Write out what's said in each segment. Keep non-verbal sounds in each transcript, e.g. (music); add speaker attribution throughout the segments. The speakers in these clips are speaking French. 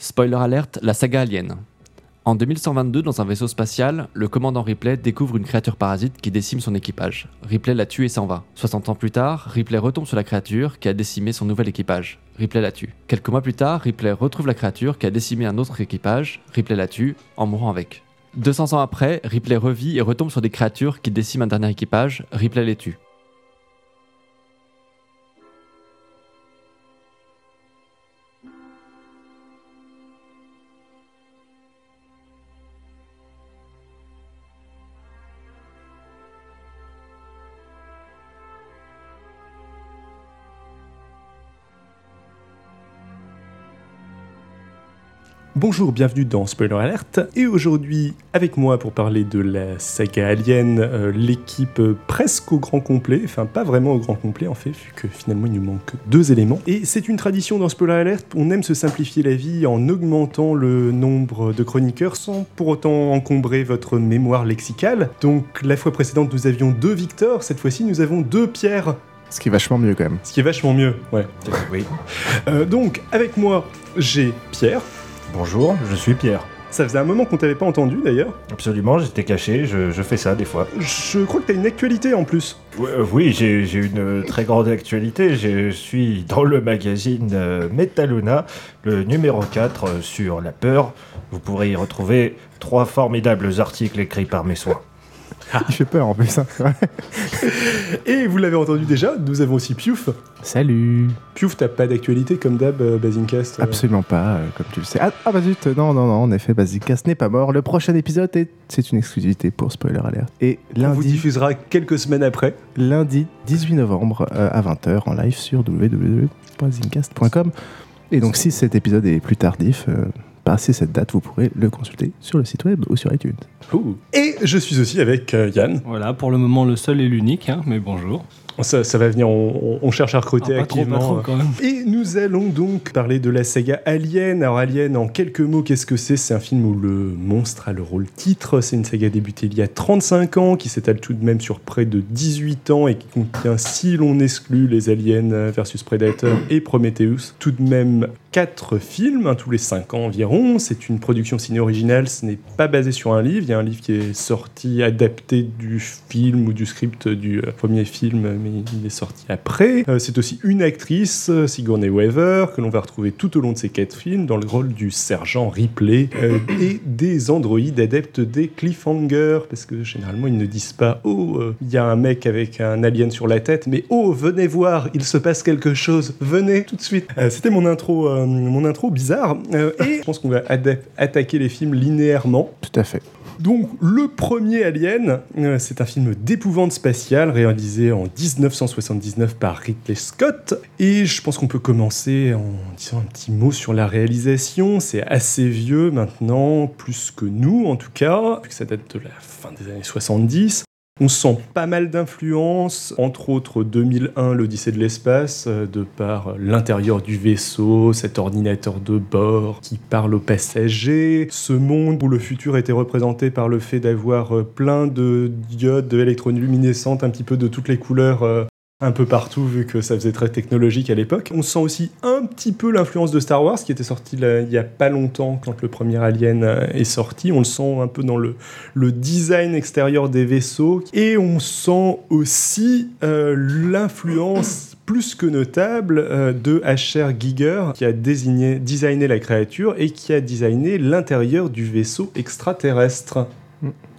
Speaker 1: Spoiler alerte, la saga Alien. En 2122, dans un vaisseau spatial, le commandant Ripley découvre une créature parasite qui décime son équipage. Ripley la tue et s'en va. 60 ans plus tard, Ripley retombe sur la créature qui a décimé son nouvel équipage. Ripley la tue. Quelques mois plus tard, Ripley retrouve la créature qui a décimé un autre équipage. Ripley la tue, en mourant avec. 200 ans après, Ripley revit et retombe sur des créatures qui déciment un dernier équipage. Ripley les tue.
Speaker 2: Bonjour, bienvenue dans Spoiler Alert. Et aujourd'hui, avec moi pour parler de la saga Alien, euh, l'équipe presque au grand complet, enfin pas vraiment au grand complet en fait, vu que finalement il nous manque deux éléments. Et c'est une tradition dans Spoiler Alert, on aime se simplifier la vie en augmentant le nombre de chroniqueurs sans pour autant encombrer votre mémoire lexicale. Donc la fois précédente nous avions deux Victor, cette fois-ci nous avons deux Pierre.
Speaker 3: Ce qui est vachement mieux quand même.
Speaker 2: Ce qui est vachement mieux, ouais.
Speaker 4: Oui.
Speaker 2: Euh, donc avec moi j'ai Pierre.
Speaker 4: Bonjour, je suis Pierre.
Speaker 2: Ça faisait un moment qu'on t'avait pas entendu d'ailleurs.
Speaker 4: Absolument, j'étais caché, je, je fais ça des fois.
Speaker 2: Je crois que t'as une actualité en plus.
Speaker 4: Oui, euh, oui, j'ai une très grande actualité. Je suis dans le magazine euh, Metaluna, le numéro 4 euh, sur la peur. Vous pourrez y retrouver trois formidables articles écrits par mes soins.
Speaker 3: Il fait peur en plus. hein.
Speaker 2: Et vous l'avez entendu déjà, nous avons aussi Piouf.
Speaker 3: Salut
Speaker 2: Piouf, t'as pas d'actualité comme d'hab, euh, Basincast euh.
Speaker 3: Absolument pas, euh, comme tu le sais. Ah, ah bah zut, non, non, non, en effet, Basicast n'est pas mort. Le prochain épisode, est... c'est une exclusivité pour Spoiler Alert. Et
Speaker 2: On vous
Speaker 3: lundi,
Speaker 2: diffusera quelques semaines après.
Speaker 3: lundi 18 novembre euh, à 20h en live sur www.zincast.com. Et donc, si cet épisode est plus tardif, passé cette date, vous pourrez le consulter sur le site web ou sur iTunes.
Speaker 2: Et je suis aussi avec euh, Yann.
Speaker 5: Voilà, pour le moment le seul et l'unique, hein, mais bonjour.
Speaker 2: Ça, ça va venir, on, cherche à recruter
Speaker 5: Ah, trop,
Speaker 2: activement.
Speaker 5: trop
Speaker 2: euh.
Speaker 5: quand même.
Speaker 2: Et nous allons donc parler de la saga Alien. Alors Alien, en quelques mots, qu'est-ce que c'est? C'est un film où le monstre a le rôle titre. C'est une saga débutée il y a 35 ans, qui s'étale tout de même sur près de 18 ans et qui contient, si l'on exclut les Aliens versus Predator et Prometheus, tout de même 4 films, hein, tous les 5 ans environ. C'est une production ciné originale, ce n'est pas basé sur un livre. Il y a un livre qui est sorti, adapté du film ou du script du euh, premier film, mais il est sorti après. Euh, c'est aussi une actrice, Sigourney Weaver, que l'on va retrouver tout au long de ces quatre films dans le rôle du sergent Ripley euh, (coughs) et des androïdes adeptes des cliffhangers, parce que généralement ils ne disent pas oh il y a un mec avec un alien sur la tête, mais oh venez voir, il se passe quelque chose, venez tout de suite. C'était mon intro, mon intro bizarre, Euh, et je pense qu'on va attaquer les films linéairement.
Speaker 3: Tout à fait.
Speaker 2: Donc, le premier Alien, euh, c'est un film d'épouvante spatiale réalisé en 1979 par Ridley Scott. Et je pense qu'on peut commencer en disant un petit mot sur la réalisation. C'est assez vieux maintenant, plus que nous en tout cas, vu que ça date de la fin des années 70. On sent pas mal d'influences, entre autres 2001, l'Odyssée de l'espace, euh, de par l'intérieur du vaisseau, cet ordinateur de bord qui parle aux passagers, ce monde où le futur était représenté par le fait d'avoir euh, plein de diodes électroluminescentes, un petit peu de toutes les couleurs. Un peu partout vu que ça faisait très technologique à l'époque. On sent aussi un petit peu l'influence de Star Wars qui était sorti là, il y a pas longtemps quand le premier Alien euh, est sorti. On le sent un peu dans le, le design extérieur des vaisseaux et on sent aussi euh, l'influence plus que notable euh, de H.R. Giger qui a désigné, designé la créature et qui a designé l'intérieur du vaisseau extraterrestre.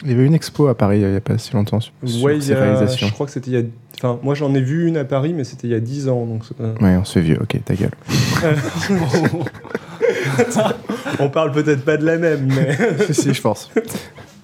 Speaker 3: Il y avait une expo à Paris il n'y a pas si longtemps sur,
Speaker 2: Ouais, a-
Speaker 3: réalisations.
Speaker 2: je crois que c'était il y a... Enfin, moi j'en ai vu une à Paris, mais c'était il y a 10 ans. Donc pas-
Speaker 3: Ouais, on se fait vieux, ok, ta gueule. (laughs)
Speaker 2: On parle peut-être pas de la même, mais... (laughs)
Speaker 3: si, si, je pense.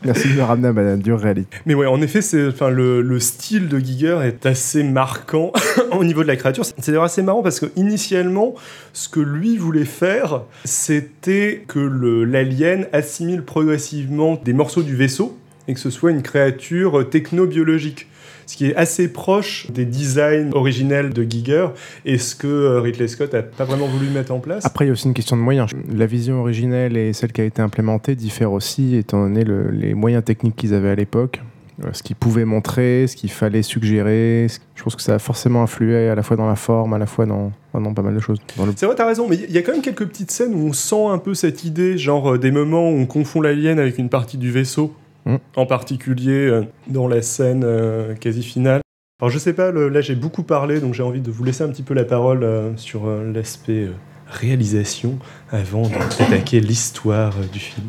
Speaker 3: Merci de me ramener à ma dure réalité.
Speaker 2: mais ouais, en effet, c'est, enfin, le, le style de Giger est assez marquant (laughs) au niveau de la créature. C'est d'ailleurs assez marrant parce que initialement, ce que lui voulait faire, c'était que l'alien assimile progressivement des morceaux du vaisseau et que ce soit une créature technobiologique. Ce qui est assez proche des designs originels de Giger et ce que euh, Ridley Scott a pas vraiment voulu mettre en place.
Speaker 3: Après, il y a aussi une question de moyens. La vision originelle et celle qui a été implémentée diffèrent aussi, étant donné le- les moyens techniques qu'ils avaient à l'époque. euh, ce qu'il pouvait montrer, ce qu'il fallait suggérer. Je pense que ça a forcément influé à la fois dans la forme, à la fois dans, dans pas mal de choses. Le-
Speaker 2: C'est vrai, t'as raison, mais il y a quand même quelques petites scènes où on sent un peu cette idée, genre euh, des moments où on confond l'alien avec une partie du vaisseau,
Speaker 3: Mm.
Speaker 2: en particulier euh, dans la scène euh, quasi finale. Alors je sais pas, là j'ai beaucoup parlé, donc j'ai envie de vous laisser un petit peu la parole euh, sur l'aspect réalisation avant d'attaquer l'histoire du film.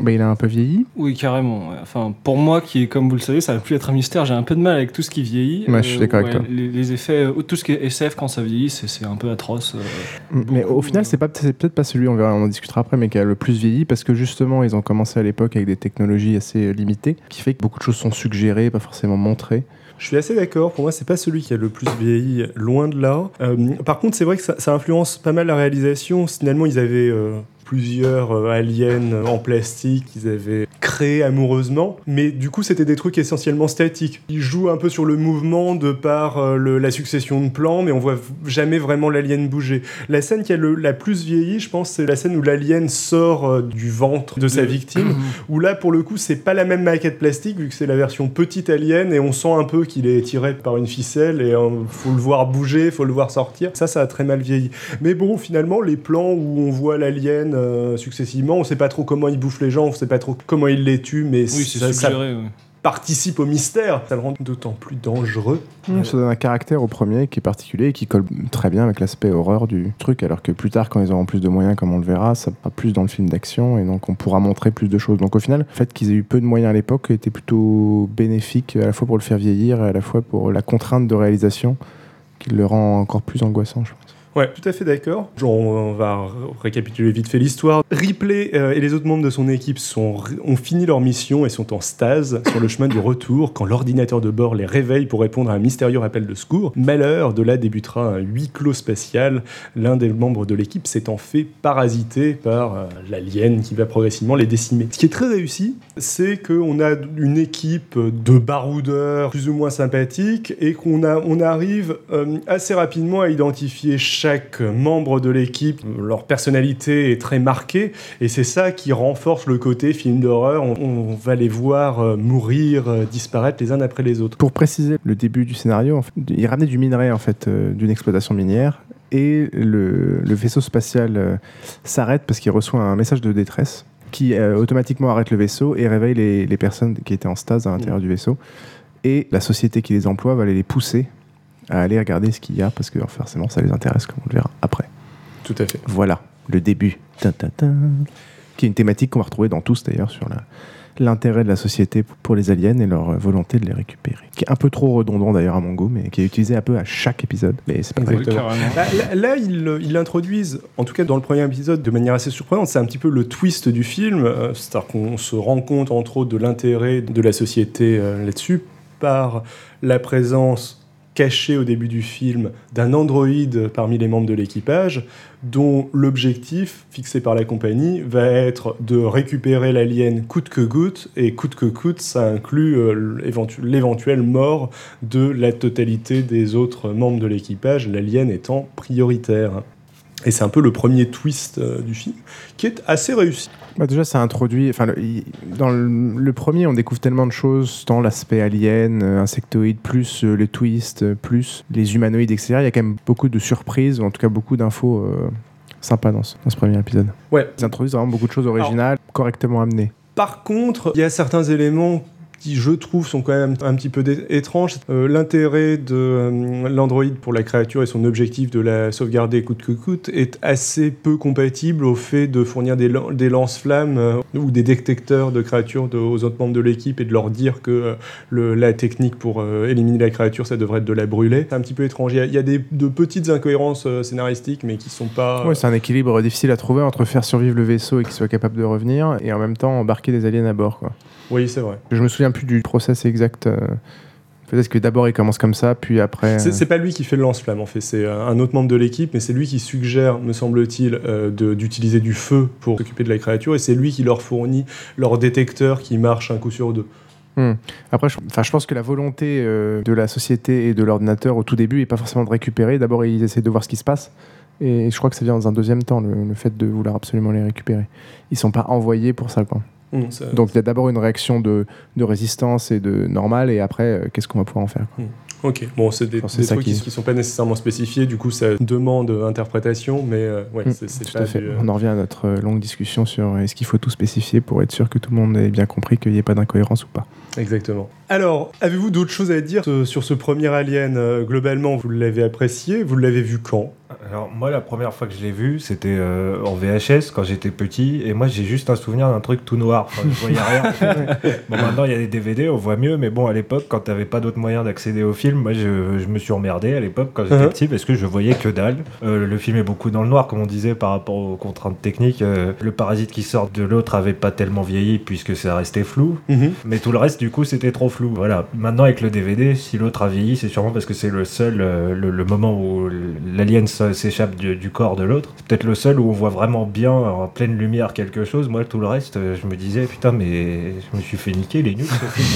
Speaker 3: Bah, il a un peu vieilli.
Speaker 5: Oui, carrément. ouais. Enfin, pour moi, qui, comme vous le savez, ça va plus être un mystère. J'ai un peu de mal avec tout ce qui vieillit.
Speaker 3: Ouais, je suis d'accord avec toi.
Speaker 5: Les, les effets, euh, tout ce qui est SF quand ça vieillit, c'est c'est un peu atroce. euh.
Speaker 3: Mais au final, c'est pas c'est peut-être pas celui, on verra, on en discutera après, mais qui a le plus vieilli parce que justement, ils ont commencé à l'époque avec des technologies assez euh, limitées, qui fait que beaucoup de choses sont suggérées, pas forcément montrées.
Speaker 2: Je suis assez d'accord. Pour moi, c'est pas celui qui a le plus vieilli, loin de là. Euh, par contre, c'est vrai que ça, ça influence pas mal la réalisation. Finalement, ils avaient euh, plusieurs euh, aliens en plastique qu'ils avaient créés amoureusement, mais du coup, c'était des trucs essentiellement statiques. Ils jouent un peu sur le mouvement de par euh, le- la succession de plans, mais on voit jamais vraiment l'alien bouger. La scène qui a le, la plus vieilli, je pense, c'est la scène où l'alien sort euh, du ventre de sa victime (clears throat) où là pour le coup c'est pas la même maquette plastique vu que c'est la version petite alien et on sent un peu qu'il est tiré par une ficelle et faut le voir bouger, faut le voir sortir. Ça ça a très mal vieilli. Mais bon finalement les plans où on voit l'alien euh, successivement, on sait pas trop comment il bouffe les gens, on sait pas trop comment il les tue mais
Speaker 5: Oui, c'est
Speaker 2: ça, ça
Speaker 5: suggéré. ouais.
Speaker 2: participe au mystère. Ça le rend d'autant plus dangereux.
Speaker 3: Ça donne un caractère au premier qui est particulier et qui colle très bien avec l'aspect horreur du truc, alors que plus tard, quand ils auront plus de moyens, comme on le verra, ça va plus dans le film d'action et donc on pourra montrer plus de choses. Donc au final, le fait qu'ils aient eu peu de moyens à l'époque était plutôt bénéfique à la fois pour le faire vieillir et à la fois pour la contrainte de réalisation qui le rend encore plus angoissant, je pense.
Speaker 2: Ouais, tout à fait d'accord. On va récapituler vite fait l'histoire. Ripley euh, et les autres membres de son équipe ont fini leur mission et sont en stase (laughs) sur le chemin du retour quand l'ordinateur de bord les réveille pour répondre à un mystérieux appel de secours. Malheur, de là débutera un huis clos spatial. L'un des membres de l'équipe s'étant fait parasiter par euh, l'alien qui va progressivement les décimer. Ce qui est très réussi, c'est qu'on a une équipe de baroudeurs plus ou moins sympathiques et qu'on arrive euh, assez rapidement à identifier chaque membre de l'équipe. Leur personnalité est très marquée et c'est ça qui renforce le côté film d'horreur. On, on va les voir euh, mourir, euh, disparaître les uns après les autres.
Speaker 3: Pour préciser le début du scénario, en fait, il ramenait du minerai en fait euh, d'une exploitation minière et le, le vaisseau spatial euh, s'arrête parce qu'il reçoit un message de détresse qui euh, automatiquement arrête le vaisseau et réveille les, les personnes qui étaient en stase à l'intérieur du vaisseau. Et la société qui les emploie va aller les pousser à aller regarder ce qu'il y a parce que forcément ça les intéresse comme on le verra après.
Speaker 2: Tout à fait.
Speaker 3: Voilà, le début. Ta, ta, ta. Qui est une thématique qu'on va retrouver dans tous d'ailleurs sur la- l'intérêt de la société pour les aliens et leur euh, volonté de les récupérer. Qui est un peu trop redondant d'ailleurs à mon goût, mais qui est utilisé un peu à chaque épisode. Mais c'est pas
Speaker 2: Exactement.
Speaker 5: carrément.
Speaker 2: Là, là- là, ils ils l'introduisent, en tout cas dans le premier épisode, de manière assez surprenante. C'est un petit peu le twist du film. euh, C'est-à-dire qu'on se rend compte, entre autres, de l'intérêt de la société euh, là-dessus par la présence cachée au début du film d'un androïde parmi les membres de l'équipage, dont l'objectif fixé par la compagnie va être de récupérer l'alien coûte que coûte, et coûte que coûte, ça inclut euh, l'éventu- l'éventuelle mort de la totalité des autres membres de l'équipage, l'alien étant prioritaire. Et c'est un peu le premier twist euh, du film, qui est assez réussi.
Speaker 3: Bah, déjà, ça introduit. Enfin, dans le, le premier, on découvre tellement de choses, tant l'aspect alien, euh, insectoïde, plus euh, les twists, euh, plus les humanoïdes, etc. Il y a quand même beaucoup de surprises, ou en tout cas beaucoup d'infos sympas dans ce, dans ce premier épisode.
Speaker 2: Ouais.
Speaker 3: Ils introduisent vraiment beaucoup de choses originales, correctement amenées.
Speaker 2: Par contre, il y a certains éléments je trouve, sont quand même un petit peu étranges. Euh, L'intérêt de euh, l'Android pour la créature et son objectif de la sauvegarder coûte que coûte est assez peu compatible au fait de fournir des, lan- des lance-flammes euh, ou des détecteurs de créatures aux autres membres de l'équipe et de leur dire que euh, la technique pour éliminer la créature, ça devrait être de la brûler. C'est un petit peu étrange. Il y a, des, de petites incohérences scénaristiques, mais qui sont pas...
Speaker 3: C'est un équilibre difficile à trouver entre faire survivre le vaisseau et qu'il soit capable de revenir, et en même temps embarquer des aliens à bord.
Speaker 2: Oui, c'est vrai.
Speaker 3: Je me souviens plus du process exact. euh, Peut-être que d'abord il commence comme ça, puis après.
Speaker 2: C'est
Speaker 3: euh,
Speaker 2: c'est pas lui qui fait le lance-flamme, en fait. C'est euh, un autre membre de l'équipe, mais c'est lui qui suggère, me semble-t-il, euh, de- d'utiliser du feu pour s'occuper de la créature, et c'est lui qui leur fournit leur détecteur qui marche un coup sur deux.
Speaker 3: Après, je, je pense que la volonté euh, de la société et de l'ordinateur au tout début n'est pas forcément de récupérer. D'abord, ils essaient de voir ce qui se passe. Et je crois que ça vient dans un deuxième temps, le, le fait de vouloir absolument les récupérer. Ils sont pas envoyés pour ça, quoi.
Speaker 2: Ça-
Speaker 3: Donc il y a d'abord une réaction de, de résistance et de normal, et après, euh, qu'est-ce qu'on va pouvoir en faire quoi.
Speaker 2: Ok, bon, c'est des, des trucs qui,
Speaker 3: qui-
Speaker 2: qui sont pas nécessairement spécifiés, du coup, ça demande interprétation, mais euh, ouais,
Speaker 3: Mm,
Speaker 2: c'est pas
Speaker 3: à fait.
Speaker 2: du, euh,
Speaker 3: On en revient à notre euh, longue discussion sur euh, est-ce qu'il faut tout spécifier pour être sûr que tout le monde ait bien compris qu'il n'y ait pas d'incohérence ou pas.
Speaker 2: Exactement. Alors, avez-vous d'autres choses à dire euh, sur ce premier Alien euh, Globalement, vous l'avez apprécié, vous l'avez vu quand?
Speaker 4: Alors moi la première fois que je l'ai vu c'était euh, en VHS quand j'étais petit et moi j'ai juste un souvenir d'un truc tout noir, enfin, je voyais rien. (laughs) bon maintenant il y a des DVD, on voit mieux mais bon à l'époque quand t'avais pas d'autre moyen d'accéder au film, moi je, je me suis emmerdé à l'époque quand j'étais
Speaker 2: Mhm.
Speaker 4: petit parce que je voyais que dalle. Euh, le film est beaucoup dans le noir comme on disait par rapport aux contraintes techniques. Euh, le parasite qui sort de l'autre avait pas tellement vieilli puisque ça restait flou. Mais tout le reste, du coup, c'était trop flou. Voilà. Maintenant, avec le DVD, si l'autre a vieilli, c'est sûrement parce que c'est le seul, le, le moment où l'alien s'échappe du, du corps de l'autre. C'est peut-être le seul où on voit vraiment bien, en pleine lumière, quelque chose. Moi, tout le reste, euh, je me disais, putain, mais je me suis fait niquer, les nuls,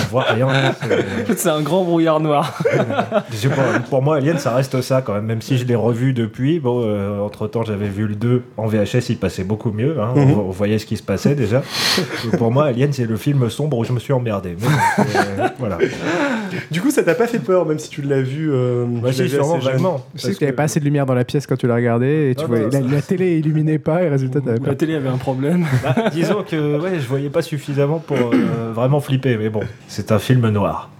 Speaker 4: on voit rien. (laughs) C'est-
Speaker 5: un grand brouillard noir. (laughs)
Speaker 4: pour moi, Alien, ça reste ça quand même. Même si je l'ai revu depuis, bon, entre temps, j'avais vu le 2 en VHS, il passait beaucoup mieux. hein.
Speaker 2: Mhm.
Speaker 4: on, on voyait ce qui se passait déjà. Pour moi, Alien, c'est le film sombre où je me suis emmerdé. Mais c'est- voilà.
Speaker 2: Du coup, ça t'a pas fait peur, même si tu l'as vu euh,
Speaker 4: Bah, si, sûrement, vaguement.
Speaker 3: Je sais qu'il n'y avait pas assez de lumière dans la pièce quand tu l'as regardé, et tu
Speaker 4: Ah,
Speaker 3: voyais,
Speaker 4: non,
Speaker 3: la,
Speaker 4: ça-
Speaker 3: la télé illuminait pas, et résultat, t'avais.
Speaker 5: La télé avait un problème. (laughs)
Speaker 4: Bah, disons que ouais, je voyais pas suffisamment pour euh, vraiment flipper, mais bon, c'est un film noir.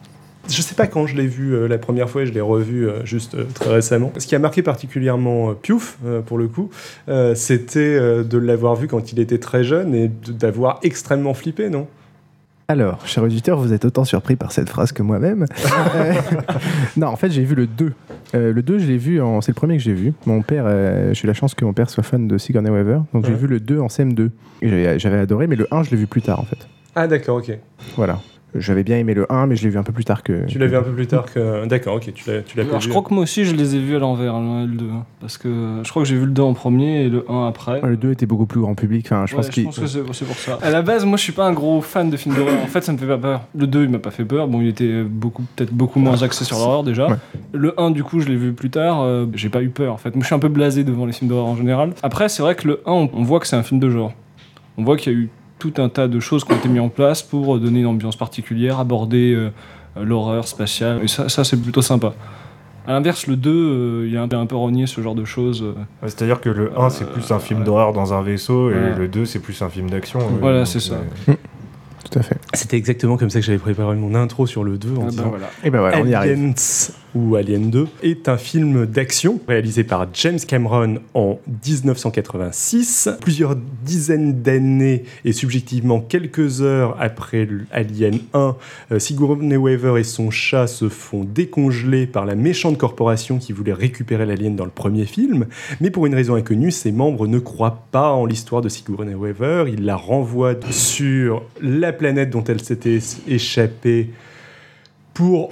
Speaker 2: Je sais pas quand je l'ai vu euh, la première fois, et je l'ai revu euh, juste euh, très récemment. Ce qui a marqué particulièrement euh, Piouf, euh, pour le coup, euh, c'était euh, de l'avoir vu quand il était très jeune et d'avoir extrêmement flippé, non?
Speaker 3: Alors, cher auditeur, vous êtes autant surpris par cette phrase que moi-même. (laughs) Euh, non, en fait, j'ai vu le 2. Euh, le 2, je l'ai vu en. C'est le premier que j'ai vu. Mon père, euh, j'ai eu la chance que mon père soit fan de Sigourney Weaver, donc j'ai
Speaker 2: Ouais.
Speaker 3: vu le 2 en CM2. Et j'avais- J'avais adoré, mais le 1, je l'ai vu plus tard, en fait.
Speaker 2: Ah d'accord, ok.
Speaker 3: Voilà. J'avais bien aimé le 1, mais je l'ai vu un peu plus tard que.
Speaker 2: Tu l'as vu un peu plus tard que... D'accord, ok, tu l'as tu l'as pas
Speaker 5: Alors,
Speaker 2: vu.
Speaker 5: je crois que moi aussi je les ai vus à l'envers, le 1 et le 2. hein. Parce que je crois que j'ai vu le 2 en premier et le 1 après.
Speaker 3: Le 2 était beaucoup plus grand public. Enfin, je
Speaker 5: Ouais,
Speaker 3: pense qu'il.
Speaker 5: que c'est c'est pour ça. (laughs) À la base, moi je suis pas un gros fan de films d'horreur. En fait, ça me fait pas peur. Le 2, il m'a pas fait peur. Bon, il était beaucoup, peut-être beaucoup moins axé sur l'horreur déjà.
Speaker 3: Ouais.
Speaker 5: Le 1, du coup, je l'ai vu plus tard. euh, j'ai pas eu peur en fait. Moi, je suis un peu blasé devant les films d'horreur en général. Après, c'est vrai que le 1, on, on voit que c'est un film de genre. On voit qu'il y a eu tout un tas de choses qui ont été mises en place pour euh, donner une ambiance particulière, aborder euh, euh, l'horreur spatiale. Et ça, ça c'est plutôt sympa. À l'inverse, le 2, euh, il y a un, un peu renié ce genre de choses. euh.
Speaker 4: Ouais, C'est-à-dire que le 1 c'est plus un film d'horreur dans un vaisseau et le 2 c'est plus un film d'action. euh,
Speaker 5: Voilà, c'est ça.
Speaker 4: euh,
Speaker 3: Tout à fait.
Speaker 2: C'était exactement comme ça que j'avais préparé mon intro sur le 2 en
Speaker 5: Ah bah
Speaker 2: disant
Speaker 5: voilà.
Speaker 3: Et ben voilà, on y arrive.
Speaker 2: Ou Alien 2 est un film d'action réalisé par James Cameron en 1986. Plusieurs dizaines d'années et subjectivement quelques heures après Alien 1, euh, Sigourney Weaver et son chat se font décongeler par la méchante corporation qui voulait récupérer l'alien dans le premier film. Mais pour une raison inconnue, ses membres ne croient pas en l'histoire de Sigourney Weaver. Ils la renvoient sur la planète dont elle s'était échappée pour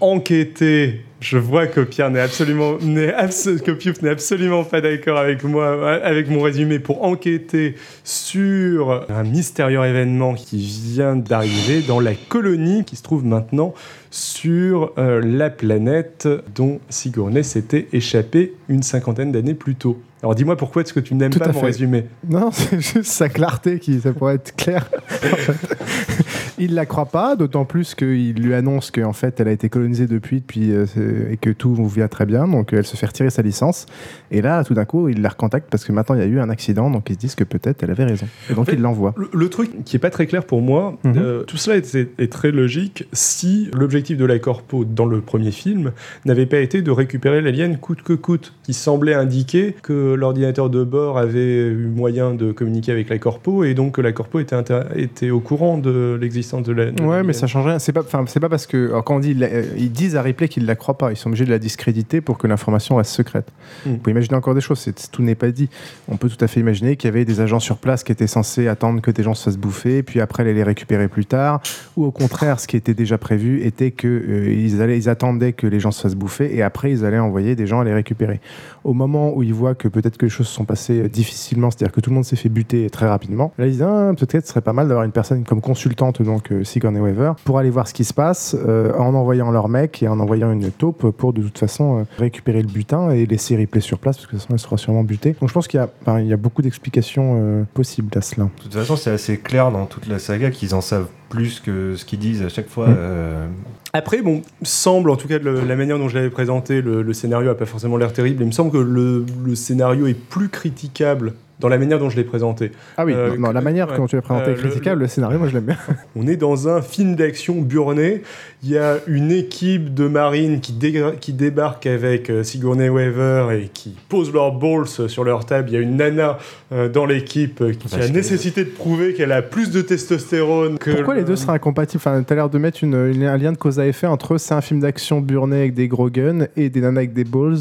Speaker 2: enquêter. Je vois que Pierre n'est absolument, n'est absolument pas d'accord avec moi, avec mon résumé, pour enquêter sur un mystérieux événement qui vient d'arriver dans la colonie qui se trouve maintenant sur euh, la planète dont Sigourney s'était échappée une cinquantaine d'années plus tôt. Alors dis-moi pourquoi est-ce que tu n'aimes
Speaker 3: Tout
Speaker 2: pas mon
Speaker 3: fait.
Speaker 2: résumé
Speaker 3: Non, (laughs) c'est juste sa clarté qui, ça pourrait être clair. En fait, (laughs) il la croit pas, d'autant plus qu'il lui annonce qu'en fait, elle a été colonisée depuis, depuis euh, et que tout vient très bien, donc elle se fait retirer sa licence. Et là, tout d'un coup, il la recontacte parce que maintenant il y a eu un accident, donc ils se disent que peut-être elle avait raison. Et donc
Speaker 2: En fait,
Speaker 3: il l'envoie.
Speaker 2: Le, le truc qui est pas très clair pour moi,
Speaker 3: Mhm.
Speaker 2: euh, tout cela est, est- est très logique si l'objectif de la corpo dans le premier film n'avait pas été de récupérer l'alien coûte que coûte, qui semblait indiquer que l'ordinateur de bord avait eu moyen de communiquer avec la corpo et donc que la corpo était, était au courant de l'existence de la. de
Speaker 3: Ouais, mais ça change rien. C'est pas, c'est pas parce que alors, quand on dit, euh, ils disent à Ripley qu'ils la croient pas. Ils sont obligés de la discréditer pour que l'information reste secrète.
Speaker 2: Mm.
Speaker 3: Vous pouvez imaginer encore des choses. tout n'est pas dit. On peut tout à fait imaginer qu'il y avait des agents sur place qui étaient censés attendre que des gens se fassent bouffer, puis après les les récupérer plus tard. Ou au contraire, ce qui était déjà prévu était que euh, ils allaient, ils attendaient que les gens se fassent bouffer et après ils allaient envoyer des gens à les récupérer. Au moment où ils voient que peut-être que les choses se sont passées euh, difficilement, c'est-à-dire que tout le monde s'est fait buter très rapidement. Là, ils disent ah, peut-être ce serait pas mal d'avoir une personne comme consultante, donc euh, Sigourney Weaver, pour aller voir ce qui se passe euh, en envoyant leur mec et en envoyant une taupe pour de toute façon récupérer le butin et laisser Ripley sur place parce que de toute façon elle sera sûrement butée. Donc je pense qu'il y a, il y a beaucoup d'explications possibles à cela.
Speaker 4: De toute façon, c'est assez clair dans toute la saga qu'ils en savent plus que ce qu'ils disent à chaque fois.
Speaker 3: Mm.
Speaker 4: euh,
Speaker 2: Après, bon, semble, en tout cas, le- la manière dont je l'avais présenté, le, le scénario a pas forcément l'air terrible. Il me semble que le, le scénario est plus critiquable dans la manière dont je l'ai présenté.
Speaker 3: Ah oui,
Speaker 2: Euh,
Speaker 3: non, non, la manière
Speaker 2: ouais.
Speaker 3: dont tu l'as présenté
Speaker 2: Euh,
Speaker 3: est
Speaker 2: le-
Speaker 3: critiquable, le, scénario, moi je l'aime bien. (laughs)
Speaker 2: On est dans un film d'action burné. Il y a une équipe de marines qui, qui débarque avec euh, Sigourney Weaver et qui posent leurs balls sur leur table. Il y a une nana euh, dans l'équipe euh, qui
Speaker 4: Parce
Speaker 2: a nécessité de prouver qu'elle a plus de testostérone que.
Speaker 3: Pourquoi les
Speaker 2: le-
Speaker 3: deux seraient incompatibles? Enfin, t'as l'air de mettre une, une- un lien de cause à effet entre c'est un film d'action burné avec des gros guns et des nanas avec des balls,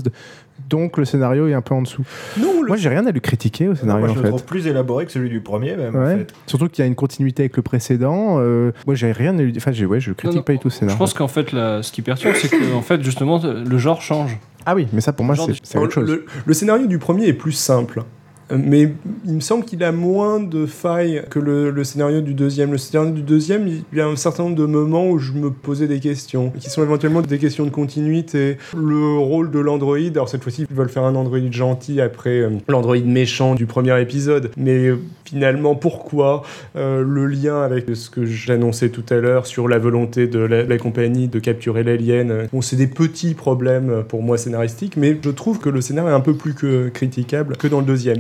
Speaker 3: donc le scénario est un peu en dessous.
Speaker 2: Non, le-
Speaker 3: Moi, j'ai rien à lui critiquer au scénario
Speaker 4: moi, je
Speaker 3: en
Speaker 4: le
Speaker 3: fait.
Speaker 4: trouve plus élaboré que celui du premier, même. en
Speaker 3: Ouais.
Speaker 4: fait.
Speaker 3: Surtout qu'il y a une continuité avec le précédent. euh, moi, j'ai rien à lui dire. Enfin, j'ai- ouais, je critique
Speaker 5: Non, non,
Speaker 3: pas du tout le
Speaker 5: Je
Speaker 3: scénario.
Speaker 5: pense qu'en fait, ce qui perturbe, c'est que en fait, justement, le genre change.
Speaker 3: Ah oui, mais ça pour moi, c'est autre chose.
Speaker 2: Le, le scénario du premier est plus simple. Mais il me semble qu'il a moins de failles que le, scénario du deuxième. Le scénario du deuxième, il y a un certain nombre de moments où je me posais des questions, qui sont éventuellement des questions de continuité. Le rôle de l'androïde, alors cette fois-ci, ils veulent faire un androïde gentil après euh, l'androïde méchant du premier épisode. Mais finalement, pourquoi Euh, le lien avec ce que j'annonçais tout à l'heure sur la volonté de la, compagnie de capturer l'alien euh, Bon, c'est des petits problèmes pour moi scénaristiques, mais je trouve que le scénario est un peu plus que critiquable que dans le deuxième.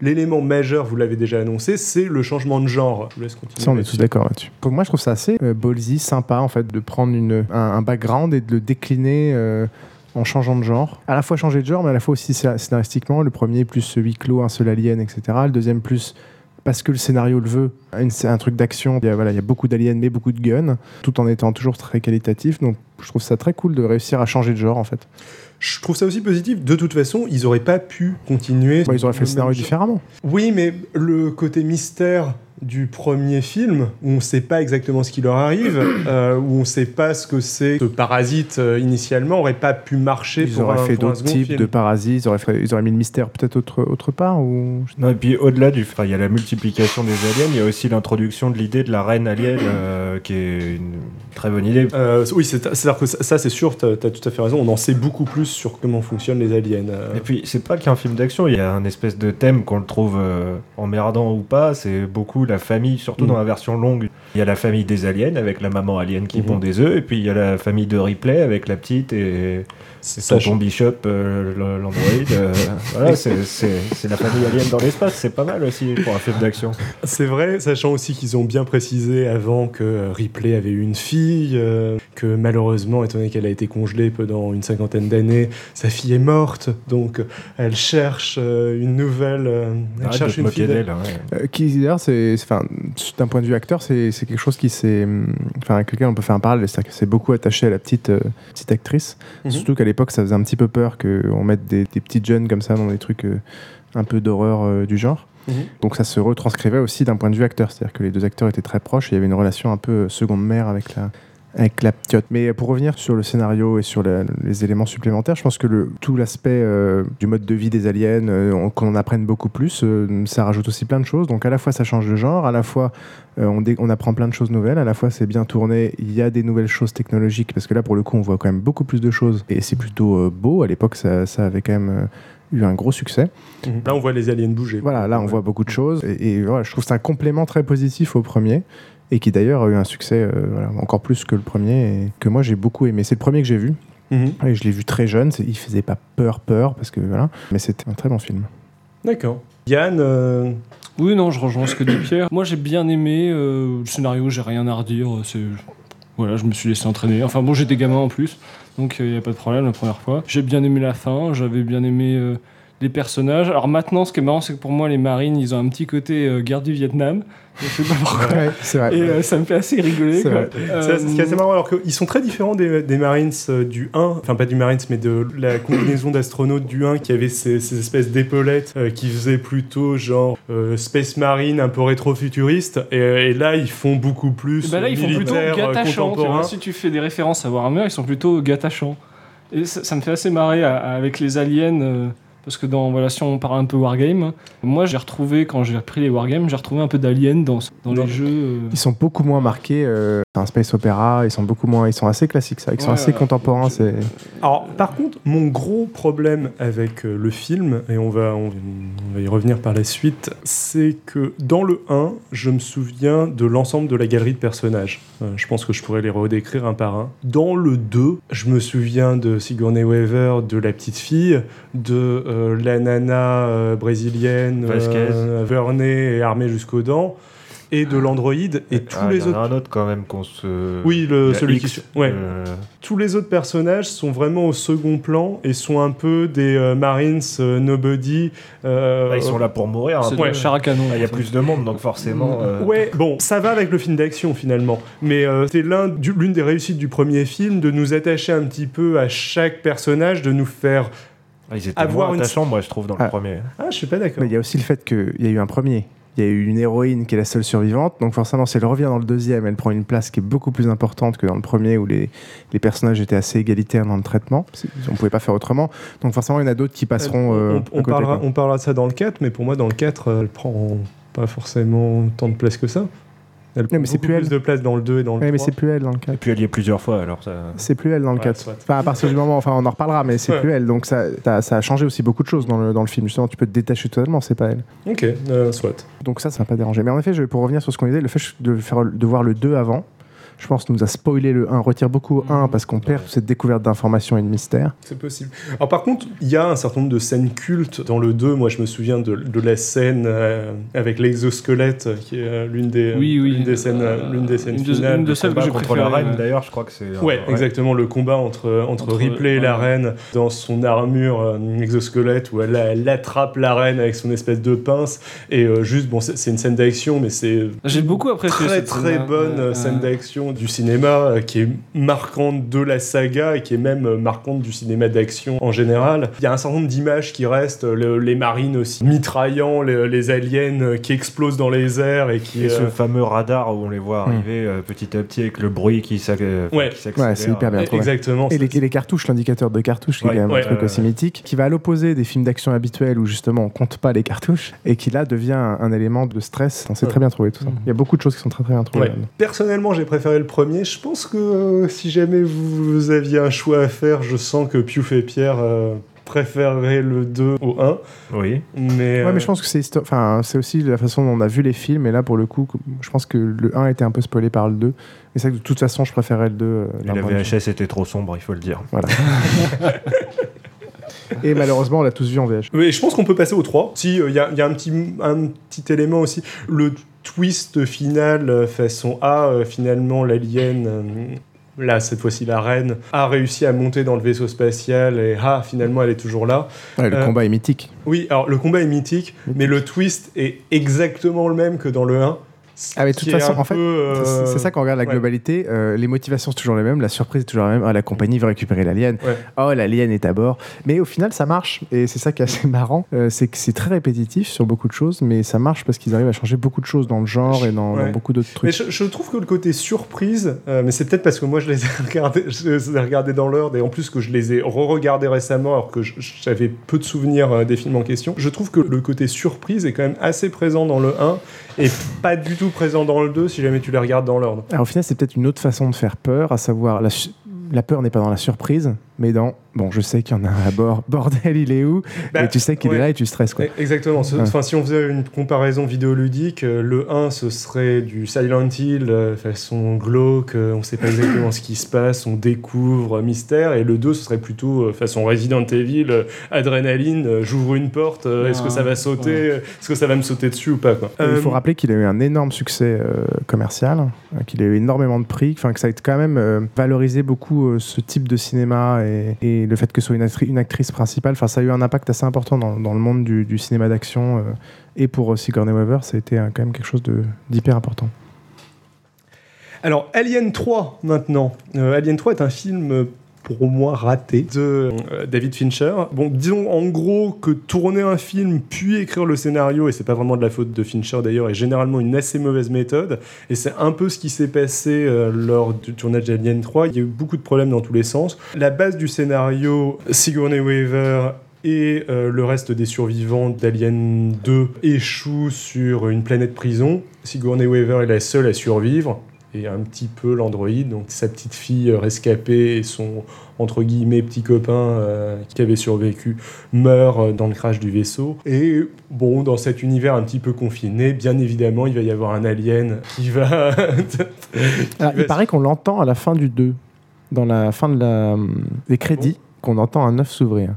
Speaker 2: L'élément majeur, vous l'avez déjà annoncé, c'est le changement de genre. Je vous laisse continuer.
Speaker 3: Ça, on est tous d'accord là-dessus. Donc moi, je trouve ça assez euh, ballsy, sympa en fait, de prendre une, un, un background et de le décliner euh, en changeant de genre. À la fois changer de genre, mais à la fois aussi scé- scénaristiquement. Le premier plus huis clos, un seul alien, etc. Le deuxième plus parce que le scénario le veut, c'est un truc d'action. Il y a, voilà, il y a beaucoup d'aliens, mais beaucoup de guns, tout en étant toujours très qualitatif. Donc je trouve ça très cool de réussir à changer de genre en fait.
Speaker 2: Je trouve ça aussi positif. De toute façon, ils auraient pas pu continuer.
Speaker 3: Bon, ils auraient fait le scénario différemment.
Speaker 2: Oui, mais le côté mystère du premier film, où on ne sait pas exactement ce qui leur arrive, (clears throat) euh, où on ne sait pas ce que c'est ce parasite euh, initialement, aurait pas pu marcher
Speaker 3: Ils
Speaker 2: pour
Speaker 3: auraient
Speaker 2: un,
Speaker 3: fait d'autres types
Speaker 2: film.
Speaker 3: de parasites, ils auraient, fait- ils auraient mis le mystère peut-être autre, autre part ou...
Speaker 4: Non, et puis au-delà du. Il y a la multiplication des aliens, il y a aussi l'introduction de l'idée de la reine alien, euh, qui est une très bonne idée.
Speaker 2: Euh, oui, c'est- c'est-à-dire que ça, c'est sûr, tu as, tout à fait raison, on en sait beaucoup plus sur comment fonctionnent les aliens. euh.
Speaker 4: Et puis, c'est pas qu'un film d'action, il y a un espèce de thème qu'on le trouve euh, emmerdant ou pas. C'est beaucoup la famille, surtout dans la version longue. Il y a la famille des aliens avec la maman alien qui
Speaker 2: Mhm.
Speaker 4: pond des œufs, et puis il y a la famille de Ripley avec la petite et
Speaker 2: C'est ça,
Speaker 4: tonton Bishop, euh, l'androïde. euh, (laughs) voilà, c'est c'est- c'est la famille alien dans l'espace. C'est pas mal aussi pour un film d'action.
Speaker 2: C'est vrai, sachant aussi qu'ils ont bien précisé avant que Ripley avait eu une fille, euh, que malheureusement, étant donné qu'elle a été congelée pendant une cinquantaine d'années, sa fille est morte, donc elle cherche euh, une nouvelle. euh, elle
Speaker 4: Arrête
Speaker 2: cherche une fille.
Speaker 4: d'elle. ouais.
Speaker 3: Euh, qui d'ailleurs c'est d'un point de vue acteur c'est c'est quelque chose qui s'est hum, enfin avec lequel on peut faire un parallèle c'est-à-dire que c'est beaucoup attaché à la petite euh, petite actrice
Speaker 2: Mhm.
Speaker 3: surtout qu'à l'époque ça faisait un petit peu peur qu'on mette des, des petites jeunes comme ça dans des trucs euh, un peu d'horreur euh, du genre.
Speaker 2: Mhm.
Speaker 3: donc ça se retranscrivait aussi d'un point de vue acteur. C'est-à-dire que les deux acteurs étaient très proches. Et il y avait une relation un peu euh, seconde mère avec la avec la petite. Mais pour revenir sur le scénario et sur la- les éléments supplémentaires, je pense que le, tout l'aspect euh, du mode de vie des aliens, euh, on- qu'on en apprenne beaucoup plus, euh, ça rajoute aussi plein de choses. Donc à la fois ça change de genre, à la fois on, apprend plein de choses nouvelles, à la fois c'est bien tourné, il y a des nouvelles choses technologiques, parce que là pour le coup on voit quand même beaucoup plus de choses et c'est plutôt beau. À l'époque ça, ça avait quand même eu un gros succès.
Speaker 2: Là, on voit les aliens bouger.
Speaker 3: Voilà, là on
Speaker 2: Ouais.
Speaker 3: voit beaucoup de choses et, et voilà, je trouve que c'est un complément très positif au premier et qui d'ailleurs a eu un succès euh, voilà, encore plus que le premier et que moi j'ai beaucoup aimé. C'est le premier que j'ai vu
Speaker 2: Mhm.
Speaker 3: et je l'ai vu très jeune. Il faisait pas peur peur parce que voilà, mais c'était un très bon film.
Speaker 2: D'accord. Yann, euh,
Speaker 5: Oui, non, je rejoins ce que dit Pierre. Moi, j'ai bien aimé euh, le scénario, j'ai rien à redire. C'est voilà, je me suis laissé entraîner. Enfin bon, j'étais gamin en plus, donc il n'y a pas de problème la première fois. J'ai bien aimé la fin, j'avais bien aimé euh, les personnages. Alors maintenant, ce qui est marrant, c'est que pour moi, les marines, ils ont un petit côté euh, guerre du Vietnam. Je sais pas pourquoi.
Speaker 3: c'est vrai.
Speaker 5: Et euh, ça me fait assez rigoler.
Speaker 3: C'est
Speaker 5: quoi.
Speaker 3: vrai.
Speaker 2: c'est ce qui est assez
Speaker 5: Euh,
Speaker 2: marrant, alors qu'ils sont très différents des, des Marines euh, du 1, enfin pas du Marines, mais de la combinaison d'astronautes du 1 qui avait ces, ces espèces d'épaulettes euh, qui faisaient plutôt genre euh, Space Marine un peu rétro-futuriste. Et, et là, ils font beaucoup plus
Speaker 5: Bah là, ils font plutôt tu vois.
Speaker 2: contemporain.
Speaker 5: Si tu fais des références à Warhammer, ils sont plutôt gâtachants. Et ça, ça me fait assez marrer à- à- avec les aliens. Parce que dans, voilà, si on parle un peu Wargame, moi j'ai retrouvé, quand j'ai repris les Wargames, j'ai retrouvé un peu d'Alien dans, dans les jeux. euh,
Speaker 3: Ils sont beaucoup moins marqués. Euh, c'est un space opéra. Ils sont beaucoup moins. Ils sont assez classiques, ça. Ils sont assez contemporains.
Speaker 5: je-
Speaker 3: C'est.
Speaker 2: Alors, par contre, mon gros problème avec euh, le film, et on va, on, on va y revenir par la suite, c'est que dans le 1, je me souviens de l'ensemble de la galerie de personnages. Euh, je pense que je pourrais les redécrire un par un. Dans le 2, je me souviens de Sigourney Weaver, de la petite fille, de euh, la nana euh, brésilienne, euh, Verney et armée jusqu'aux dents, et de l'androïde, et tous
Speaker 4: Ah,
Speaker 2: les
Speaker 4: il y en a un autre quand même qu'on se.
Speaker 2: Oui, le, celui
Speaker 4: X,
Speaker 2: qui. Ouais
Speaker 4: euh,
Speaker 2: tous les autres personnages sont vraiment au second plan et sont un peu des euh, Marines euh, nobody. euh,
Speaker 4: là, ils sont là pour mourir.
Speaker 5: de la char à canon.
Speaker 4: Ah, Il y a plus de monde, donc forcément. euh,
Speaker 2: Ouais, bon, ça va avec le film d'action finalement, mais euh, c'est l'un du- l'une des réussites du premier film de nous attacher un petit peu à chaque personnage, de nous faire.
Speaker 4: Ah, Ils étaient
Speaker 2: Avoir
Speaker 4: moins
Speaker 2: une-
Speaker 4: attachants, moi, je trouve, dans
Speaker 3: Ah.
Speaker 4: le premier.
Speaker 2: Ah, je suis pas d'accord.
Speaker 3: Mais il y a aussi le fait qu'il y a eu un premier. Il y a eu une héroïne qui est la seule survivante, donc forcément, si elle revient dans le deuxième, elle prend une place qui est beaucoup plus importante que dans le premier où les, les personnages étaient assez égalitaires dans le traitement. On pouvait pas faire autrement. Donc forcément, il y en a d'autres qui passeront. euh,
Speaker 2: on,
Speaker 3: à
Speaker 2: on
Speaker 3: côté,
Speaker 2: parlera,
Speaker 3: quoi.
Speaker 2: on parlera de ça dans le 4, mais pour moi, dans le 4, euh, elle prend pas forcément tant de place que ça. Elle prend
Speaker 3: mais c'est plus elle.
Speaker 2: de place dans le 2 et dans le
Speaker 3: Ouais, mais
Speaker 2: 3.
Speaker 3: c'est plus elle dans le
Speaker 4: Et
Speaker 3: 4.
Speaker 4: puis elle y est plusieurs fois, alors ça.
Speaker 3: C'est plus elle dans le
Speaker 2: Ouais,
Speaker 3: 4.
Speaker 2: soit.
Speaker 3: Enfin, à partir du moment, enfin, on en reparlera, mais c'est
Speaker 2: Ouais.
Speaker 3: plus elle. Donc ça, ça a changé aussi beaucoup de choses dans le, dans le film. Justement, tu peux te détacher totalement, c'est pas elle.
Speaker 2: Ok, euh, soit.
Speaker 3: Donc ça, ça m'a pas dérangé. Mais en effet, je, pour revenir sur ce qu'on disait, le fait de, faire, de voir le 2 avant, je pense nous a spoilé le 1, retire beaucoup au 1 parce qu'on perd
Speaker 4: Ouais.
Speaker 3: cette découverte d'informations et de mystère.
Speaker 2: C'est possible. Alors par contre, il y a un certain nombre de scènes cultes dans le 2. Moi, je me souviens de, de la scène euh, avec l'exosquelette, euh, qui est euh, l'une des,
Speaker 5: Oui, oui.
Speaker 2: l'une des scènes, euh, l'une des scènes
Speaker 5: Une de-
Speaker 2: finales.
Speaker 5: une de
Speaker 2: Le
Speaker 5: celles que
Speaker 2: combat
Speaker 5: j'ai
Speaker 2: contre
Speaker 4: Contre la reine,
Speaker 5: ouais.
Speaker 4: d'ailleurs, je crois que c'est. euh,
Speaker 2: Ouais, exactement. Le combat entre, entre,
Speaker 5: Entre-
Speaker 2: Ripley et la reine dans son armure euh, exosquelette où elle, elle attrape la reine avec son espèce de pince. Et euh, juste, bon, c'est c'est une scène d'action, mais c'est
Speaker 5: J'ai beaucoup apprécié
Speaker 2: très
Speaker 5: cette
Speaker 2: très bonne scène
Speaker 5: euh,
Speaker 2: du cinéma euh, qui est marquante de la saga et qui est même euh, marquante du cinéma d'action en général. Il y a un certain nombre d'images qui restent, le- les marines aussi mitraillant les, les aliens euh, qui explosent dans les airs et qui...
Speaker 4: Et ce
Speaker 2: euh,
Speaker 4: fameux radar où on les voit
Speaker 3: Hmm.
Speaker 4: arriver petit à petit avec le bruit qui
Speaker 2: Ouais.
Speaker 4: s'accélère.
Speaker 3: Ouais, c'est hyper bien trouvé.
Speaker 2: exactement.
Speaker 3: Et les, et les cartouches, l'indicateur de cartouches, qui
Speaker 4: Ouais,
Speaker 3: est quand même
Speaker 2: ouais,
Speaker 3: un truc aussi mythique, qui va à l'opposé des films d'action habituels où justement on compte pas les cartouches et qui là devient un, un élément de stress. On s'est
Speaker 2: Ouais.
Speaker 3: très bien trouvé tout ça.
Speaker 5: Mhm.
Speaker 3: Il y a beaucoup de choses qui sont très très bien trouvées.
Speaker 2: Personnellement, j'ai préféré le premier. Je pense que euh, si jamais vous aviez un choix à faire, je sens que Piouf et Pierre euh, préféreraient le 2 au 1.
Speaker 4: Oui.
Speaker 2: Mais,
Speaker 3: Ouais,
Speaker 2: euh,
Speaker 3: mais je pense que c'est histo- enfin, c'est aussi la façon dont on a vu les films. Et là, pour le coup, je pense que le 1 était un peu spoilé par le 2. Mais c'est vrai que de toute façon, je préférais le 2. euh,
Speaker 4: Et la. VHS était trop sombre, il faut le dire. (laughs)
Speaker 3: Et malheureusement, on l'a tous vu en VH.
Speaker 2: Mais je pense qu'on peut passer au 3. Si, il y, a, y a un, petit, un petit élément aussi. Le twist final euh, façon A, euh, finalement, l'alien, euh, là, cette fois-ci la reine, a réussi à monter dans le vaisseau spatial et ah, finalement, elle est toujours là.
Speaker 3: Ouais, le
Speaker 2: Euh,
Speaker 3: combat est mythique.
Speaker 2: Oui, alors le combat est mythique, mais le twist est exactement le même que dans le 1.
Speaker 3: Ah, mais de toute façon, en fait,
Speaker 2: euh,
Speaker 3: C'est c'est ça quand on regarde la
Speaker 2: ouais.
Speaker 3: globalité. euh, les motivations sont toujours les mêmes, la surprise est toujours la même. Ah, la compagnie veut récupérer l'alien.
Speaker 2: Ouais.
Speaker 3: Oh, l'alien est à bord. Mais au final, ça marche. Et c'est ça qui est assez (laughs) marrant. euh, c'est que c'est très répétitif sur beaucoup de choses, mais ça marche parce qu'ils arrivent à changer beaucoup de choses dans le genre et dans,
Speaker 2: Ouais.
Speaker 3: dans beaucoup d'autres
Speaker 2: Mais
Speaker 3: trucs.
Speaker 2: je, je trouve que le côté surprise, euh, mais c'est peut-être parce que moi je les ai (laughs) regardés, je les ai regardés dans l'ordre et en plus que je les ai re-regardés récemment alors que j'avais peu de souvenirs euh, des films en question. Je trouve que le côté surprise est quand même assez présent dans le 1 et pas du tout présent dans le 2 si jamais tu les regardes dans l'ordre.
Speaker 3: Alors, au final, c'est peut-être une autre façon de faire peur, à savoir la, la peur n'est pas dans la surprise, mais dans bon, je sais qu'il y en a un à bord. (laughs) Bordel, il est où?
Speaker 2: Bah,
Speaker 3: Et tu sais qu'il
Speaker 2: ouais.
Speaker 3: est là et tu stresses quoi.
Speaker 2: E- Exactement. Ce-
Speaker 3: Ouais.
Speaker 2: Enfin, si on faisait une comparaison vidéoludique, euh, le 1 ce serait du Silent Hill euh, façon glauque, euh, on sait pas exactement ce qui se passe, on découvre mystère, et le 2 ce serait plutôt façon Resident Evil, adrénaline, j'ouvre une porte, est-ce que ça va sauter, euh, est-ce que ça va me sauter dessus ou pas quoi.
Speaker 3: Il faut
Speaker 2: Euh,
Speaker 3: rappeler qu'il a eu un énorme succès euh, commercial, euh, qu'il a eu énormément de prix, enfin que ça a quand même euh, valorisé beaucoup euh, ce type de cinéma et, et le fait que ce soit une, actri- une actrice principale. Ça a eu un impact assez important dans, le monde du, cinéma d'action euh, et pour euh, Sigourney Weaver, ça a été euh, quand même quelque chose d'hyper important.
Speaker 2: Alors, Alien 3 maintenant. Alien 3 est un film pour moi raté de euh, David Fincher. Bon, disons en gros que tourner un film puis écrire le scénario, et c'est pas vraiment de la faute de Fincher d'ailleurs, est généralement une assez mauvaise méthode. Et c'est un peu ce qui s'est passé euh, lors du tournage d'Alien 3. Il y a eu beaucoup de problèmes dans tous les sens. La base du scénario, Sigourney Weaver et euh, le reste des survivants d'Alien 2 échouent sur une planète prison. Sigourney Weaver est la seule à survivre et un petit peu l'androïde, donc sa petite fille euh, rescapée et son entre guillemets petit copain euh, qui avait survécu meurt euh, dans le crash du vaisseau. Et bon, dans cet univers un petit peu confiné, bien évidemment, il va y avoir un alien qui va. (laughs)
Speaker 3: Alors, il paraît qu'on l'entend à la fin du 2, dans la fin de la, des crédits, qu'on entend un œuf s'ouvrir.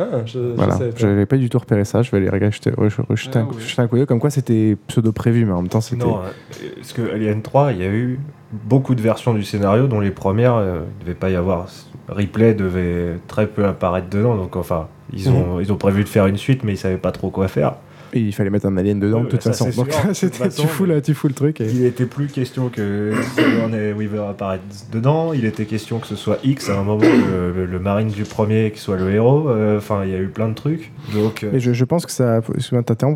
Speaker 2: Ah, je,
Speaker 3: Voilà, je n'avais pas du tout repéré ça, je vais aller regarder, jeter,
Speaker 5: Ah
Speaker 3: un, un coup d'œil, comme quoi c'était pseudo-prévu, mais en même temps c'était...
Speaker 4: Non, euh, parce que Alien 3, il y a eu beaucoup de versions du scénario, dont les premières, euh, il ne devait pas y avoir. Ripley devait très peu apparaître dedans, donc enfin, ils ont, ils ont prévu de faire une suite, mais ils savaient pas trop quoi faire.
Speaker 3: Et il fallait mettre un alien dedans
Speaker 4: Ouais,
Speaker 3: de toute
Speaker 4: ça,
Speaker 3: façon. Donc (laughs) c'était- tu, fous le, tu fous le truc. Et...
Speaker 4: Il n'était plus question que Sigourney Weaver apparaisse dedans, il était question que ce soit X à un moment, le, le- marine du premier qui soit le héros, euh, enfin, il y a eu plein de trucs. Donc, euh,
Speaker 3: Mais je, je pense que ça,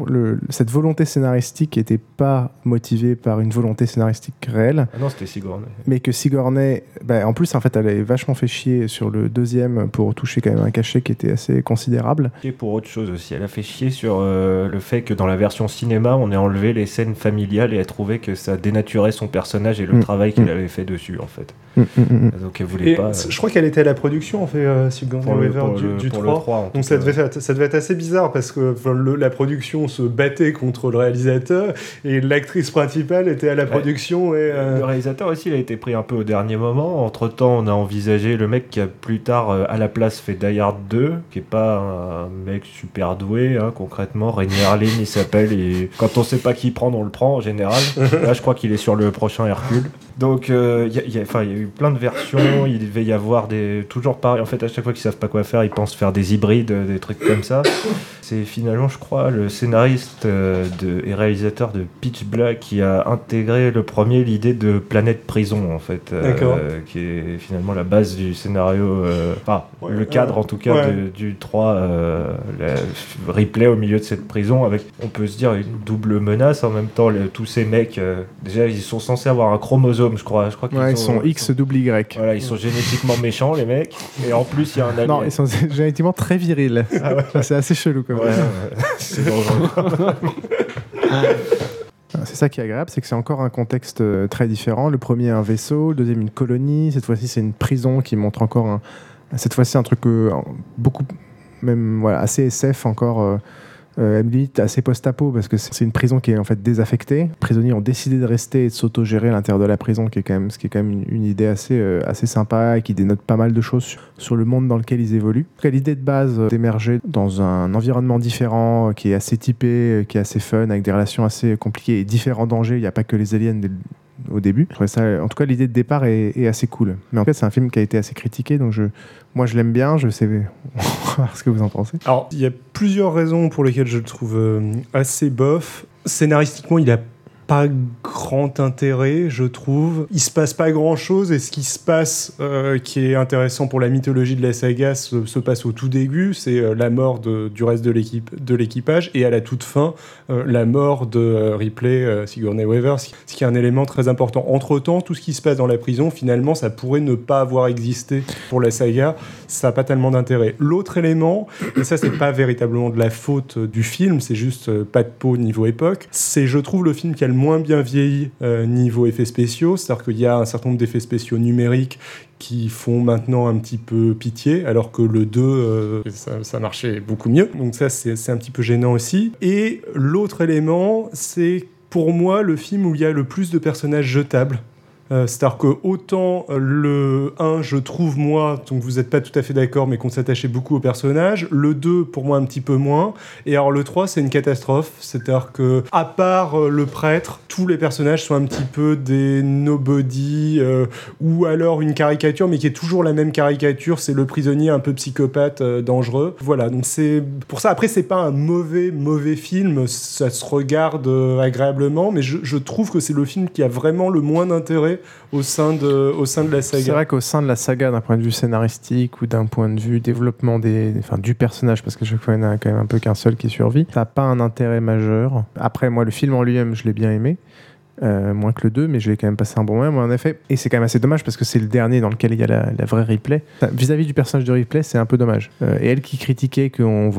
Speaker 3: le- cette volonté scénaristique n'était pas motivée par une volonté scénaristique réelle,
Speaker 4: ah non, c'était Sigourney.
Speaker 3: mais que Sigourney, bah, en plus en fait elle avait vachement fait chier sur le deuxième pour toucher quand même un cachet qui était assez considérable.
Speaker 4: Et pour autre chose aussi, elle a fait chier sur euh, le fait que dans la version cinéma, on ait enlevé les scènes familiales et elle trouvait que ça dénaturait son personnage et le
Speaker 3: Mm.
Speaker 4: travail qu'il
Speaker 3: Mm.
Speaker 4: avait fait dessus en fait.
Speaker 3: Hum.
Speaker 4: Donc elle voulait
Speaker 2: Et
Speaker 4: pas. euh,
Speaker 2: je crois qu'elle était à la production, en fait, euh, Sigourney Weaver du, du
Speaker 4: pour
Speaker 2: 3.
Speaker 4: le 3 en tout
Speaker 2: Donc ça devait, être, ça devait être assez bizarre parce que enfin, le- la production se battait contre le réalisateur et l'actrice principale était à la production et euh,
Speaker 4: Le réalisateur aussi, il a été pris un peu au dernier moment. Entre temps, on a envisagé le mec qui a plus tard, à la place, fait Die Hard 2, qui est pas un mec super doué, hein, concrètement. Rainier Il s'appelle, et quand on sait pas qui prendre, on le prend en général. (laughs) Là, je crois qu'il est sur le prochain Hercule. Donc, euh, il y a- il y, a enfin, il y a eu plein de versions. (coughs) Il devait y avoir des. Toujours pareil. En fait, à chaque fois qu'ils savent pas quoi faire, ils pensent faire des hybrides, euh, des trucs comme ça. (coughs) C'est finalement, je crois, le scénariste euh, de, et réalisateur de Pitch Black qui a intégré le premier l'idée de planète prison, en fait. euh, qui est finalement la base du scénario. Enfin,
Speaker 2: Ouais,
Speaker 4: le cadre en tout cas
Speaker 2: Ouais.
Speaker 4: de- du 3. euh, la- replay au milieu de cette prison avec, on peut se dire, une double menace. En même temps, le- tous ces mecs, déjà, ils sont censés avoir un chromosome, je crois. Je crois qu'ils
Speaker 3: Ouais, ils sont X double Y.
Speaker 4: Voilà, ils sont génétiquement méchants, les mecs. Et en plus, il y a un alien.
Speaker 3: Non, ils sont génétiquement très virils. C'est assez chelou quand même.
Speaker 4: ouais, c'est dangereux. (laughs)
Speaker 3: C'est ça qui est agréable, c'est que c'est encore un contexte euh, très différent. Le premier, un vaisseau, le deuxième, une colonie. Cette fois-ci, c'est une prison qui montre encore un, cette fois-ci un truc euh, beaucoup, même voilà, assez SF encore. Euh, euh, limite assez post-apo parce que c'est une prison qui est en fait désaffectée. Les prisonniers ont décidé de rester et de s'autogérer à l'intérieur de la prison, qui ce qui est quand même une, idée assez, euh, assez sympa et qui dénote pas mal de choses sur, le monde dans lequel ils évoluent. L'idée de base euh, d'émerger dans un environnement différent, euh, qui est assez typé, qui est assez fun, avec des relations assez compliquées et différents dangers. Il n'y a pas que les aliens au début. En tout cas, l'idée de départ est, assez cool. Mais en fait, c'est un film qui a été assez critiqué, donc je, moi, je l'aime bien. Je sais, (laughs) voir ce que vous en pensez.
Speaker 2: Alors, il y a plusieurs raisons pour lesquelles je le trouve euh, assez bof. Scénaristiquement, il a pas grand intérêt, je trouve. Il se passe pas grand chose et ce qui se passe, euh, qui est intéressant pour la mythologie de la saga, se, se passe au tout début. C'est euh, la mort du reste de l'équipage et à la toute fin, euh, la mort de Ripley, Sigourney Weaver, ce qui- est un élément très important. Entre temps, tout ce qui se passe dans la prison, finalement, ça pourrait ne pas avoir existé pour la saga. Ça n'a pas tellement d'intérêt. L'autre élément, et ça, c'est pas véritablement de la faute du film, c'est juste pas de peau niveau époque. C'est, je trouve, le film qui a le moins bien vieilli euh, niveau effets spéciaux. C'est-à-dire qu'il y a un certain nombre d'effets spéciaux numériques qui font maintenant un petit peu pitié, alors que le 2, euh, ça, marchait beaucoup mieux. Donc ça, c'est un petit peu gênant aussi. Et l'autre élément, c'est pour moi le film où il y a le plus de personnages jetables. Euh, C'est-à-dire que autant euh, le 1, je trouve moi, donc vous n'êtes pas tout à fait d'accord, mais qu'on s'attachait beaucoup au personnage. Le 2, pour moi, un petit peu moins. Et alors le 3, c'est une catastrophe. C'est-à-dire que, à part euh, le prêtre, tous les personnages sont un petit peu des nobody, ou alors une caricature, mais qui est toujours la même caricature. C'est le prisonnier un peu psychopathe, dangereux. Voilà, donc c'est pour ça. Après, c'est pas un mauvais, mauvais film. Ça se regarde agréablement, mais je trouve que c'est le film qui a vraiment le moins d'intérêt au sein de, la
Speaker 3: C'est
Speaker 2: saga.
Speaker 3: vrai qu'au sein de la saga, d'un point de vue scénaristique ou d'un point de vue développement des, enfin, du personnage, parce que chaque fois il n'y en a quand même un peu qu'un seul qui survit, ça n'a pas un intérêt majeur. Après, moi, le film en lui-même, je l'ai bien aimé. Euh, moins que le 2, mais je l'ai quand même passé un bon moment en effet. Et c'est quand même assez dommage parce que c'est le dernier dans lequel il y a la, vraie replay. Vis-à-vis du personnage de replay, c'est un peu dommage. Euh, et elle qui critiquait qu'il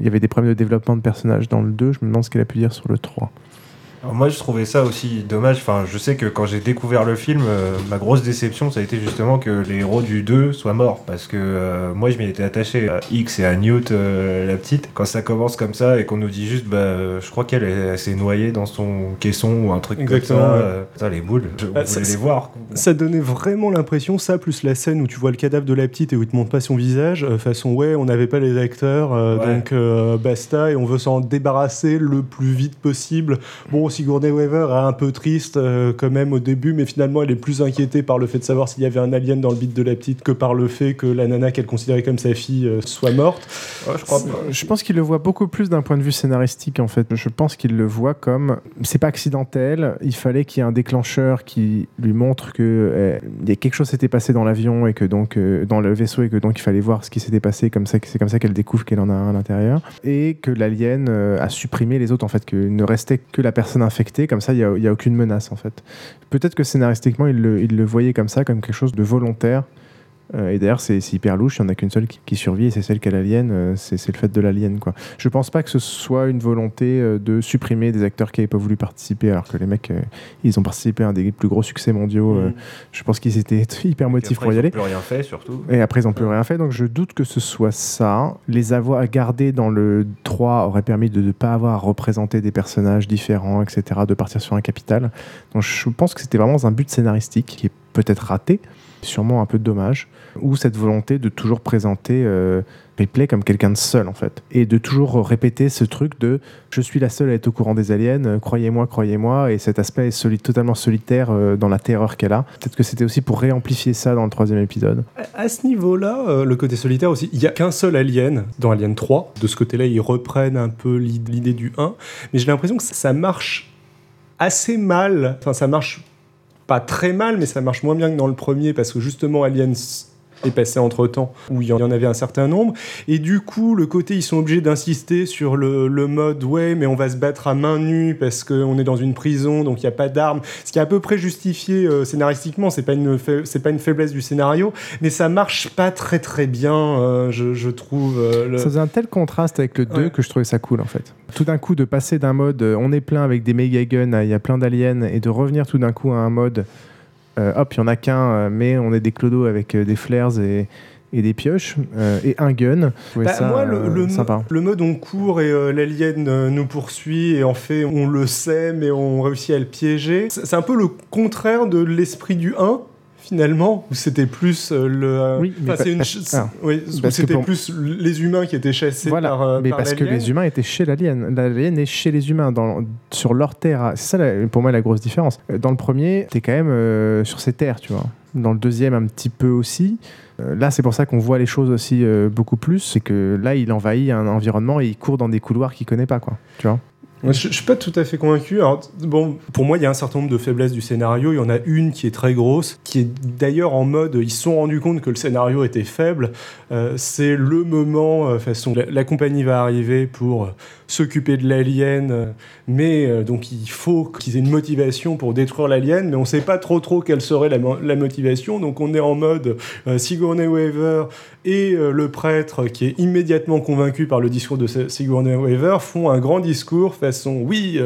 Speaker 3: y avait des problèmes de développement de personnage dans le 2, je me demande ce qu'elle a pu dire sur le 3.
Speaker 4: Alors moi, je trouvais ça aussi dommage. Enfin, je sais que quand j'ai découvert le film, euh, ma grosse déception, ça a été justement que les héros du 2 soient morts. Parce que euh, moi, je m'y étais attaché à X et à Newt, euh, la petite. Quand ça commence comme ça et qu'on nous dit juste, bah, je crois qu'elle est- elle s'est noyée dans son caisson ou un truc
Speaker 2: Exactement,
Speaker 4: comme ça.
Speaker 2: ouais.
Speaker 4: putain, les boules, je
Speaker 2: Ah, ça-
Speaker 4: les voir.
Speaker 2: Ça donnait vraiment l'impression, ça, plus la scène où tu vois le cadavre de la petite et où il te montre pas son visage, façon ouais, on n'avait pas les acteurs,
Speaker 4: Ouais.
Speaker 2: donc basta, et on veut s'en débarrasser le plus vite possible. Bon, Sigourney Weaver est un peu triste euh, quand même au début, mais finalement elle est plus inquiétée par le fait de savoir s'il y avait un alien dans le bit de la petite que par le fait que la nana qu'elle considérait comme sa fille euh, soit morte.
Speaker 4: Ouais, je crois pas.
Speaker 3: Je pense qu'il le voit beaucoup plus d'un point de vue scénaristique en fait. Je pense qu'il le voit comme c'est pas accidentel. Il fallait qu'il y ait un déclencheur qui lui montre que euh, il y a quelque chose s'était passé dans l'avion et que donc euh, dans le vaisseau et que donc il fallait voir ce qui s'était passé. Comme ça, c'est comme ça qu'elle découvre qu'elle en a un à l'intérieur et que l'alien euh, a supprimé les autres en fait. Que ne restait que la personne infectée. Comme ça, il y a, aucune menace en fait. Peut-être que scénaristiquement, il le voyait comme ça, comme quelque chose de volontaire. Euh, et d'ailleurs, c'est hyper louche, il n'y en a qu'une seule qui, qui survit, et c'est celle qui a l'alien, c'est le fait de l'alien. quoi. Je pense pas que ce soit une volonté euh, de supprimer des acteurs qui n'avaient pas voulu participer, alors que les mecs, euh, ils ont participé à un des plus gros succès mondiaux. euh, je pense qu'ils étaient (laughs) hyper motivés pour y
Speaker 4: ils ont
Speaker 3: aller.
Speaker 4: plus rien fait, surtout.
Speaker 3: Et après, ils n'ont plus rien fait, donc je doute que ce soit ça. Les avoir gardés dans le 3 aurait permis de ne pas avoir à représenter des personnages différents, etc., de partir sur un capital. Donc je pense que c'était vraiment un but scénaristique qui est peut-être raté, sûrement un peu dommage, ou cette volonté de toujours présenter euh, Ripley comme quelqu'un de seul, en fait. Et de toujours répéter ce truc de je suis la seule à être au courant des aliens, euh, croyez-moi, croyez-moi, et cet aspect est totalement solitaire euh, dans la terreur qu'elle a. Peut-être que c'était aussi pour réamplifier ça dans le troisième épisode.
Speaker 2: À- ce niveau-là, euh, le côté solitaire aussi, il n'y a qu'un seul alien dans Alien 3. De ce côté-là, ils reprennent un peu l'id- l'idée du 1. Mais j'ai l'impression que ça marche assez mal. Enfin, ça marche pas très mal, mais ça marche moins bien que dans le premier parce que justement, Aliens est passé entre temps où il y en avait un certain nombre et du coup le côté ils sont obligés d'insister sur le, le mode ouais mais on va se battre à main nue parce qu'on est dans une prison donc il n'y a pas d'armes ce qui est à peu près justifié euh, scénaristiquement c'est pas une c'est pas une faiblesse du scénario mais ça marche pas très très bien euh, je, je trouve euh, le-
Speaker 3: Ça faisait un tel contraste avec le 2
Speaker 2: Ouais.
Speaker 3: que je trouvais ça cool en fait. Tout d'un coup, de passer d'un mode euh, on est plein avec des méga guns, il y a plein d'aliens, et de revenir tout d'un coup à un mode hop, il y en a qu'un, euh, mais on est des clodos avec euh, des flares et, et des pioches euh, et un gun.
Speaker 2: Bah,
Speaker 3: ça
Speaker 2: moi, le,
Speaker 3: euh,
Speaker 2: le,
Speaker 3: sympa.
Speaker 2: le mode on court et euh, l'alien euh, nous poursuit et en fait on le sait mais on réussit à le piéger. C'est c'est un peu le contraire de l'esprit du 1 finalement où c'était plus euh, le. euh,
Speaker 3: Oui, mais
Speaker 2: enfin, une ch-
Speaker 3: ah.
Speaker 2: oui, c'était
Speaker 3: pour-
Speaker 2: plus les humains qui étaient chassés
Speaker 3: Voilà,
Speaker 2: par. euh,
Speaker 3: mais
Speaker 2: par
Speaker 3: parce que les humains étaient chez l'alien. L'alien est chez les humains, dans, sur leur terre. C'est ça, la- pour moi, la grosse différence. Dans le premier, t'es quand même euh, sur ces terres, tu vois. Dans le deuxième, un petit peu aussi. Euh, là, c'est pour ça qu'on voit les choses aussi euh, beaucoup plus. C'est que là, il envahit un environnement et il court dans des couloirs qu'il connaît pas, quoi. Tu vois?
Speaker 2: Je, je suis pas tout à fait convaincu. Pour moi, il y a un certain nombre de faiblesses du scénario. Il y en a une qui est très grosse, qui est d'ailleurs en mode ils se sont rendus compte que le scénario était faible. Euh, c'est le moment, euh, façon, la, la compagnie va arriver pour euh, s'occuper de l'alien, euh, mais euh, donc il faut qu'ils aient une motivation pour détruire l'alien, mais on sait pas trop trop quelle serait la, mo- la motivation. Donc on est en mode euh, Sigourney Weaver et le prêtre qui est immédiatement convaincu par le discours de Sigourney Weaver font un grand discours façon oui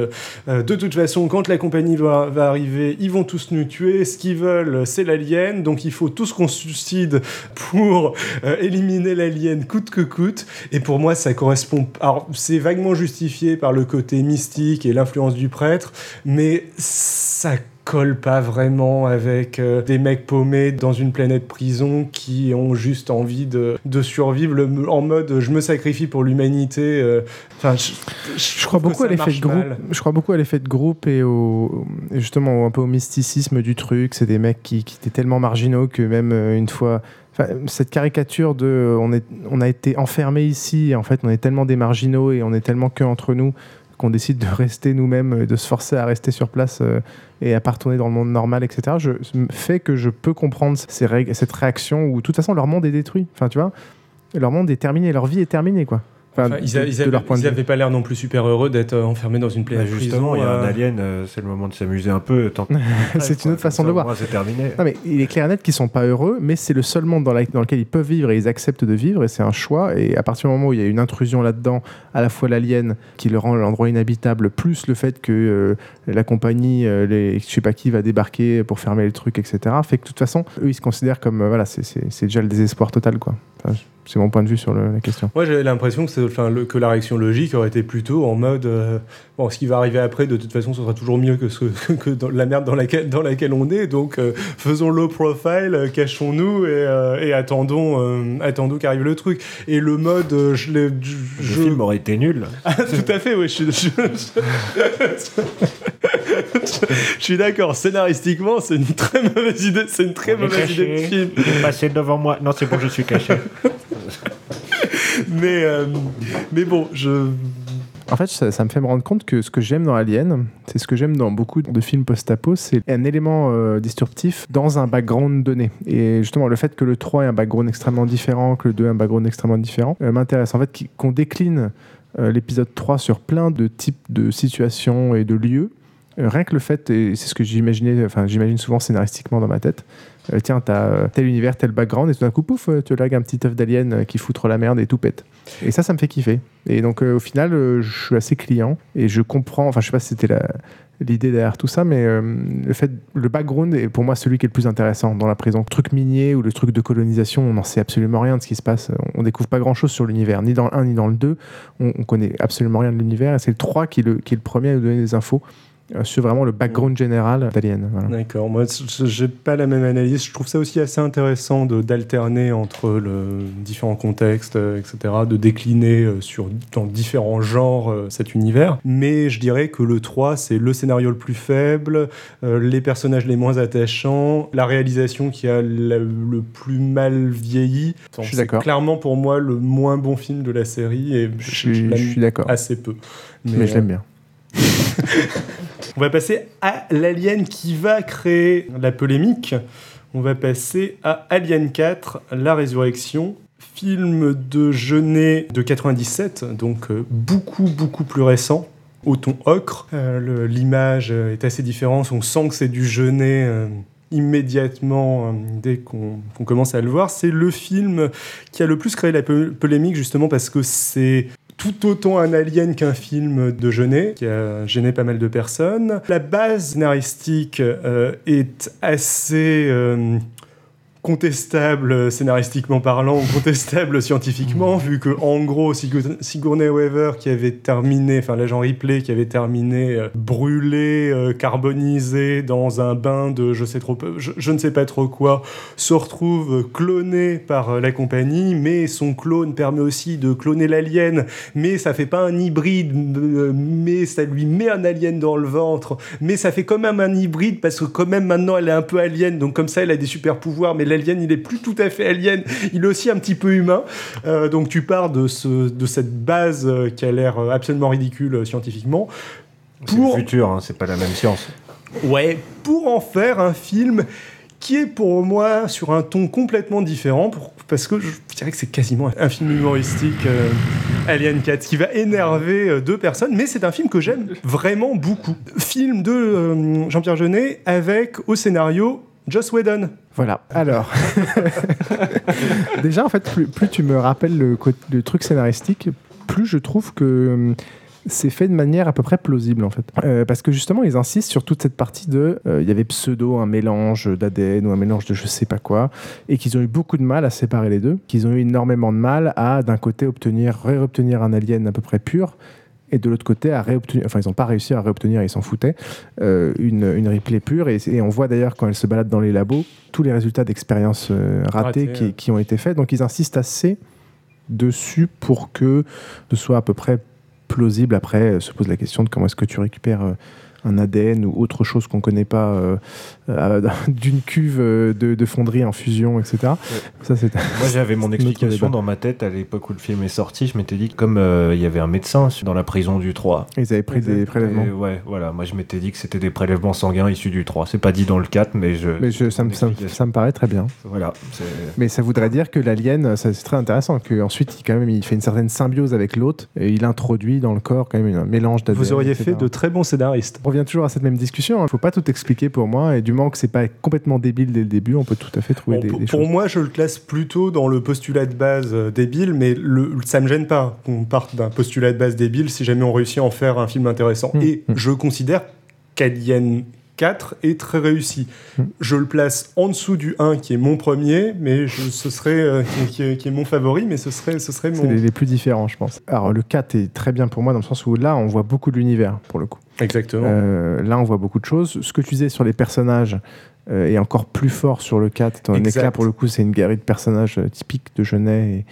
Speaker 2: de toute façon quand la compagnie va, va arriver ils vont tous nous tuer. Ce qu'ils veulent c'est l'alien. Donc il faut tous qu'on suicide pour éliminer l'alien coûte que coûte. Et pour moi ça correspond alors c'est vaguement justifié par le côté mystique et l'influence du prêtre mais ça colle pas vraiment avec euh, des mecs paumés dans une planète prison qui ont juste envie de, de survivre le- en mode je me sacrifie pour l'humanité. euh, Enfin, je,
Speaker 3: Je crois beaucoup à l'effet de groupe.
Speaker 2: mal.
Speaker 3: Je crois beaucoup à l'effet de groupe et au justement un peu au mysticisme du truc. C'est des mecs qui, qui étaient tellement marginaux que même euh, une fois. Cette caricature de on, est, on a été enfermés ici et en fait on est tellement des marginaux et on est tellement que entre nous qu'on décide de rester nous-mêmes, euh, de se forcer à rester sur place euh, et à pas retourner dans le monde normal, etc. Je, fait que je peux comprendre ces cette réaction où de toute façon leur monde est détruit. Enfin, tu vois, leur monde est terminé, leur vie est terminée, quoi. Enfin,
Speaker 2: Enfin, ils,
Speaker 3: de-
Speaker 2: a- ils
Speaker 3: de
Speaker 2: avaient,
Speaker 3: leur point de
Speaker 2: ils
Speaker 3: vue.
Speaker 2: avaient pas l'air non plus super heureux d'être euh, enfermés dans une
Speaker 4: Bah,
Speaker 2: plaine.
Speaker 4: justement, il y a un
Speaker 2: euh,
Speaker 4: alien, euh, c'est le moment de s'amuser un peu. tant- (laughs)
Speaker 3: C'est une autre façon de le voir.
Speaker 4: Moi, c'est terminé.
Speaker 3: Non, mais il est clair et net qu'ils sont pas heureux, mais c'est le seul monde dans, la- dans lequel ils peuvent vivre et ils acceptent de vivre, et c'est un choix. Et à partir du moment où il y a une intrusion là-dedans, à la fois l'alien qui le rend l'endroit inhabitable, plus le fait que euh, la compagnie, euh, les, je sais pas qui, va débarquer pour fermer le truc, etc., fait que de toute façon, eux, ils se considèrent comme. euh, voilà, c'est- déjà le désespoir total, quoi. Enfin, c'est mon point de vue sur le- la question.
Speaker 2: Moi, j'avais l'impression que, c'est- enfin, le- que la réaction logique aurait été plutôt en mode euh, bon, ce qui va arriver après, de toute façon, ce sera toujours mieux que, ce, que dans la merde dans laquelle, dans laquelle on est. Donc, euh, faisons low profile, euh, cachons-nous et, euh, et attendons, euh, attendons qu'arrive le truc. Et le mode, euh, je l'ai. je-
Speaker 4: Le
Speaker 2: je-
Speaker 4: film aurait été nul. (laughs)
Speaker 2: Ah, tout à fait, oui. Je, suis- je- je suis d'accord. Scénaristiquement, c'est une très mauvaise idée. C'est une très
Speaker 4: On
Speaker 2: mauvaise idée de
Speaker 4: caché.
Speaker 2: film.
Speaker 4: Il est passé devant moi. Non, c'est bon, je suis caché. (laughs) (laughs)
Speaker 2: Mais, euh, mais bon, je.
Speaker 3: En fait, ça, me fait me rendre compte que ce que j'aime dans Alien, c'est ce que j'aime dans beaucoup de films post-apo, c'est un élément euh, disruptif dans un background donné. Et justement, le fait que le 3 ait un background extrêmement différent, que le 2 ait un background extrêmement différent, euh, m'intéresse. En fait, qu'on décline euh, l'épisode 3 sur plein de types de situations et de lieux, rien que le fait, et c'est ce que j'imaginais, enfin j'imagine souvent scénaristiquement dans ma tête, euh, tiens, t'as euh, tel univers, tel background, et tout d'un coup, pouf, euh, tu lagues un petit œuf d'alien qui fout trop la merde et tout pète. Et ça, ça me fait kiffer. Et donc, au final, je suis assez client et je comprends. Enfin, je sais pas si c'était la- l'idée derrière tout ça, mais le fait, le background est pour moi celui qui est le plus intéressant dans la prison. Le truc minier ou le truc de colonisation, on n'en sait absolument rien de ce qui se passe. On découvre pas grand chose sur l'univers, ni dans le 1 ni dans le 2. On, on connaît absolument rien de l'univers et c'est le 3 qui le, qui est le premier à nous donner des infos sur vraiment le background général d'Alien. Voilà.
Speaker 2: D'accord, moi j'ai pas la même analyse. Je trouve ça aussi assez intéressant d'alterner entre le différents contextes, euh, etc., de décliner euh, sur dans différents genres euh, cet univers. Mais je dirais que le 3, c'est le scénario le plus faible, euh, les personnages les moins attachants, la réalisation qui a la- le plus mal vieilli.
Speaker 3: Je suis
Speaker 2: C'est
Speaker 3: d'accord.
Speaker 2: clairement pour moi le moins bon film de la série et
Speaker 3: Je
Speaker 2: je,
Speaker 3: suis,
Speaker 2: je l'aime
Speaker 3: je suis d'accord.
Speaker 2: assez peu.
Speaker 3: Mais, je
Speaker 2: euh,
Speaker 3: l'aime bien. (laughs)
Speaker 2: on va passer à l'alien qui va créer la polémique. On va passer à Alien 4, La Résurrection, film de Genet de 97, donc euh, beaucoup beaucoup plus récent, au ton ocre. Euh, L'image euh, est assez différente, on sent que c'est du euh, immédiatement dès qu'on commence à le voir. C'est le film qui a le plus créé la po- polémique justement parce que c'est tout autant un alien qu'un film de Genet, qui a gêné pas mal de personnes. La base scénaristique euh, est assez euh, contestable euh, scénaristiquement parlant contestable (laughs) scientifiquement, vu que en gros Sigour- Sigourney Weaver qui avait terminé, enfin l'agent Ripley qui avait terminé euh, brûlé, euh, carbonisé dans un bain de je sais trop je, je ne sais pas trop quoi, se retrouve cloné par euh, la compagnie, mais son clone permet aussi de cloner l'alien, mais ça fait pas un hybride, mais ça lui met un alien dans le ventre, mais ça fait quand même un hybride parce que quand même maintenant elle est un peu alien, donc comme ça elle a des super pouvoirs, mais l'alien il est plus tout à fait alien, il est aussi un petit peu humain. Euh, donc tu pars de, ce, de cette base euh, qui a l'air euh, absolument ridicule scientifiquement.
Speaker 4: C'est
Speaker 2: Pour-
Speaker 4: le futur, hein, c'est pas la même science.
Speaker 2: Ouais, pour en faire un film qui est pour moi sur un ton complètement différent, pour- parce que je dirais que c'est quasiment un film humoristique, euh, Alien 4, qui va énerver euh, deux personnes, mais c'est un film que j'aime vraiment beaucoup. Film de euh, Jean-Pierre Jeunet avec au scénario Joss Whedon.
Speaker 3: Voilà. Alors, (laughs) déjà, en fait, plus, plus tu me rappelles le truc scénaristique, plus je trouve que hum, c'est fait de manière à peu près plausible, en fait. Euh, parce que justement, ils insistent sur toute cette partie de. euh, Il y avait pseudo un mélange d'ADN ou un mélange de je sais pas quoi, et qu'ils ont eu beaucoup de mal à séparer les deux, qu'ils ont eu énormément de mal à, d'un côté, obtenir, réobtenir un alien à peu près pur. Et de l'autre côté, à réobtenir, enfin, ils n'ont pas réussi à réobtenir, ils s'en foutaient, euh, une, une replay pure. Et, et on voit d'ailleurs quand elle se balade dans les labos, tous les résultats d'expériences euh, ratées qui,
Speaker 2: ouais.
Speaker 3: qui ont été faits. Donc ils insistent assez dessus pour que ce soit à peu près plausible. Après, euh, se pose la question de comment est-ce que tu récupères un ADN ou autre chose qu'on connaît pas euh, euh, (laughs) d'une cuve euh, de, de fonderie en fusion, etc. Ça, c'est
Speaker 4: Moi, j'avais (laughs) mon explication dans ma tête à l'époque où le film est sorti. Je m'étais dit que comme euh, il y avait un médecin dans la prison du 3.
Speaker 3: Ils avaient pris des prélèvements.
Speaker 4: Et ouais, voilà. Moi, je m'étais dit que c'était des prélèvements sanguins issus du 3. C'est pas dit dans le 4, mais je.
Speaker 3: Mais je- ça, me, ça me- ça me paraît très bien.
Speaker 4: Voilà.
Speaker 3: Mais ça voudrait dire que l'alien, ça, c'est très intéressant, qu'ensuite, il, quand même, il fait une certaine symbiose avec l'autre et il introduit dans le corps quand même un mélange d'ADN.
Speaker 2: Vous auriez
Speaker 3: etc.
Speaker 2: fait de très bons scénaristes.
Speaker 3: On revient toujours à cette même discussion. Il ne faut pas tout expliquer pour moi. Et du moment que c'est pas complètement débile dès le début, on peut tout à fait trouver
Speaker 2: Bon,
Speaker 3: des,
Speaker 2: pour,
Speaker 3: des
Speaker 2: pour
Speaker 3: choses.
Speaker 2: moi, je le classe plutôt dans le postulat de base euh, débile, mais le, ça me gêne pas qu'on parte d'un postulat de base débile si jamais on réussit à en faire un film intéressant.
Speaker 3: Mm.
Speaker 2: Et
Speaker 3: Mm.
Speaker 2: je considère qu'Alien 4 est très réussi. Je le place en dessous du 1 qui est mon premier, mais je- ce serait euh, qui, est, qui est mon favori, mais ce serait ce serait
Speaker 3: C'est
Speaker 2: mon
Speaker 3: les, les plus différents, je pense. Alors, le 4 est très bien pour moi dans le sens où là, on voit beaucoup de l'univers, pour le coup.
Speaker 2: exactement.
Speaker 3: Euh, là, on voit beaucoup de choses. Ce que tu disais sur les personnages euh, est encore plus fort sur le 4, étant donné que
Speaker 2: Exact.
Speaker 3: là, pour le coup, c'est une galerie de personnages typiques de Genet. Et,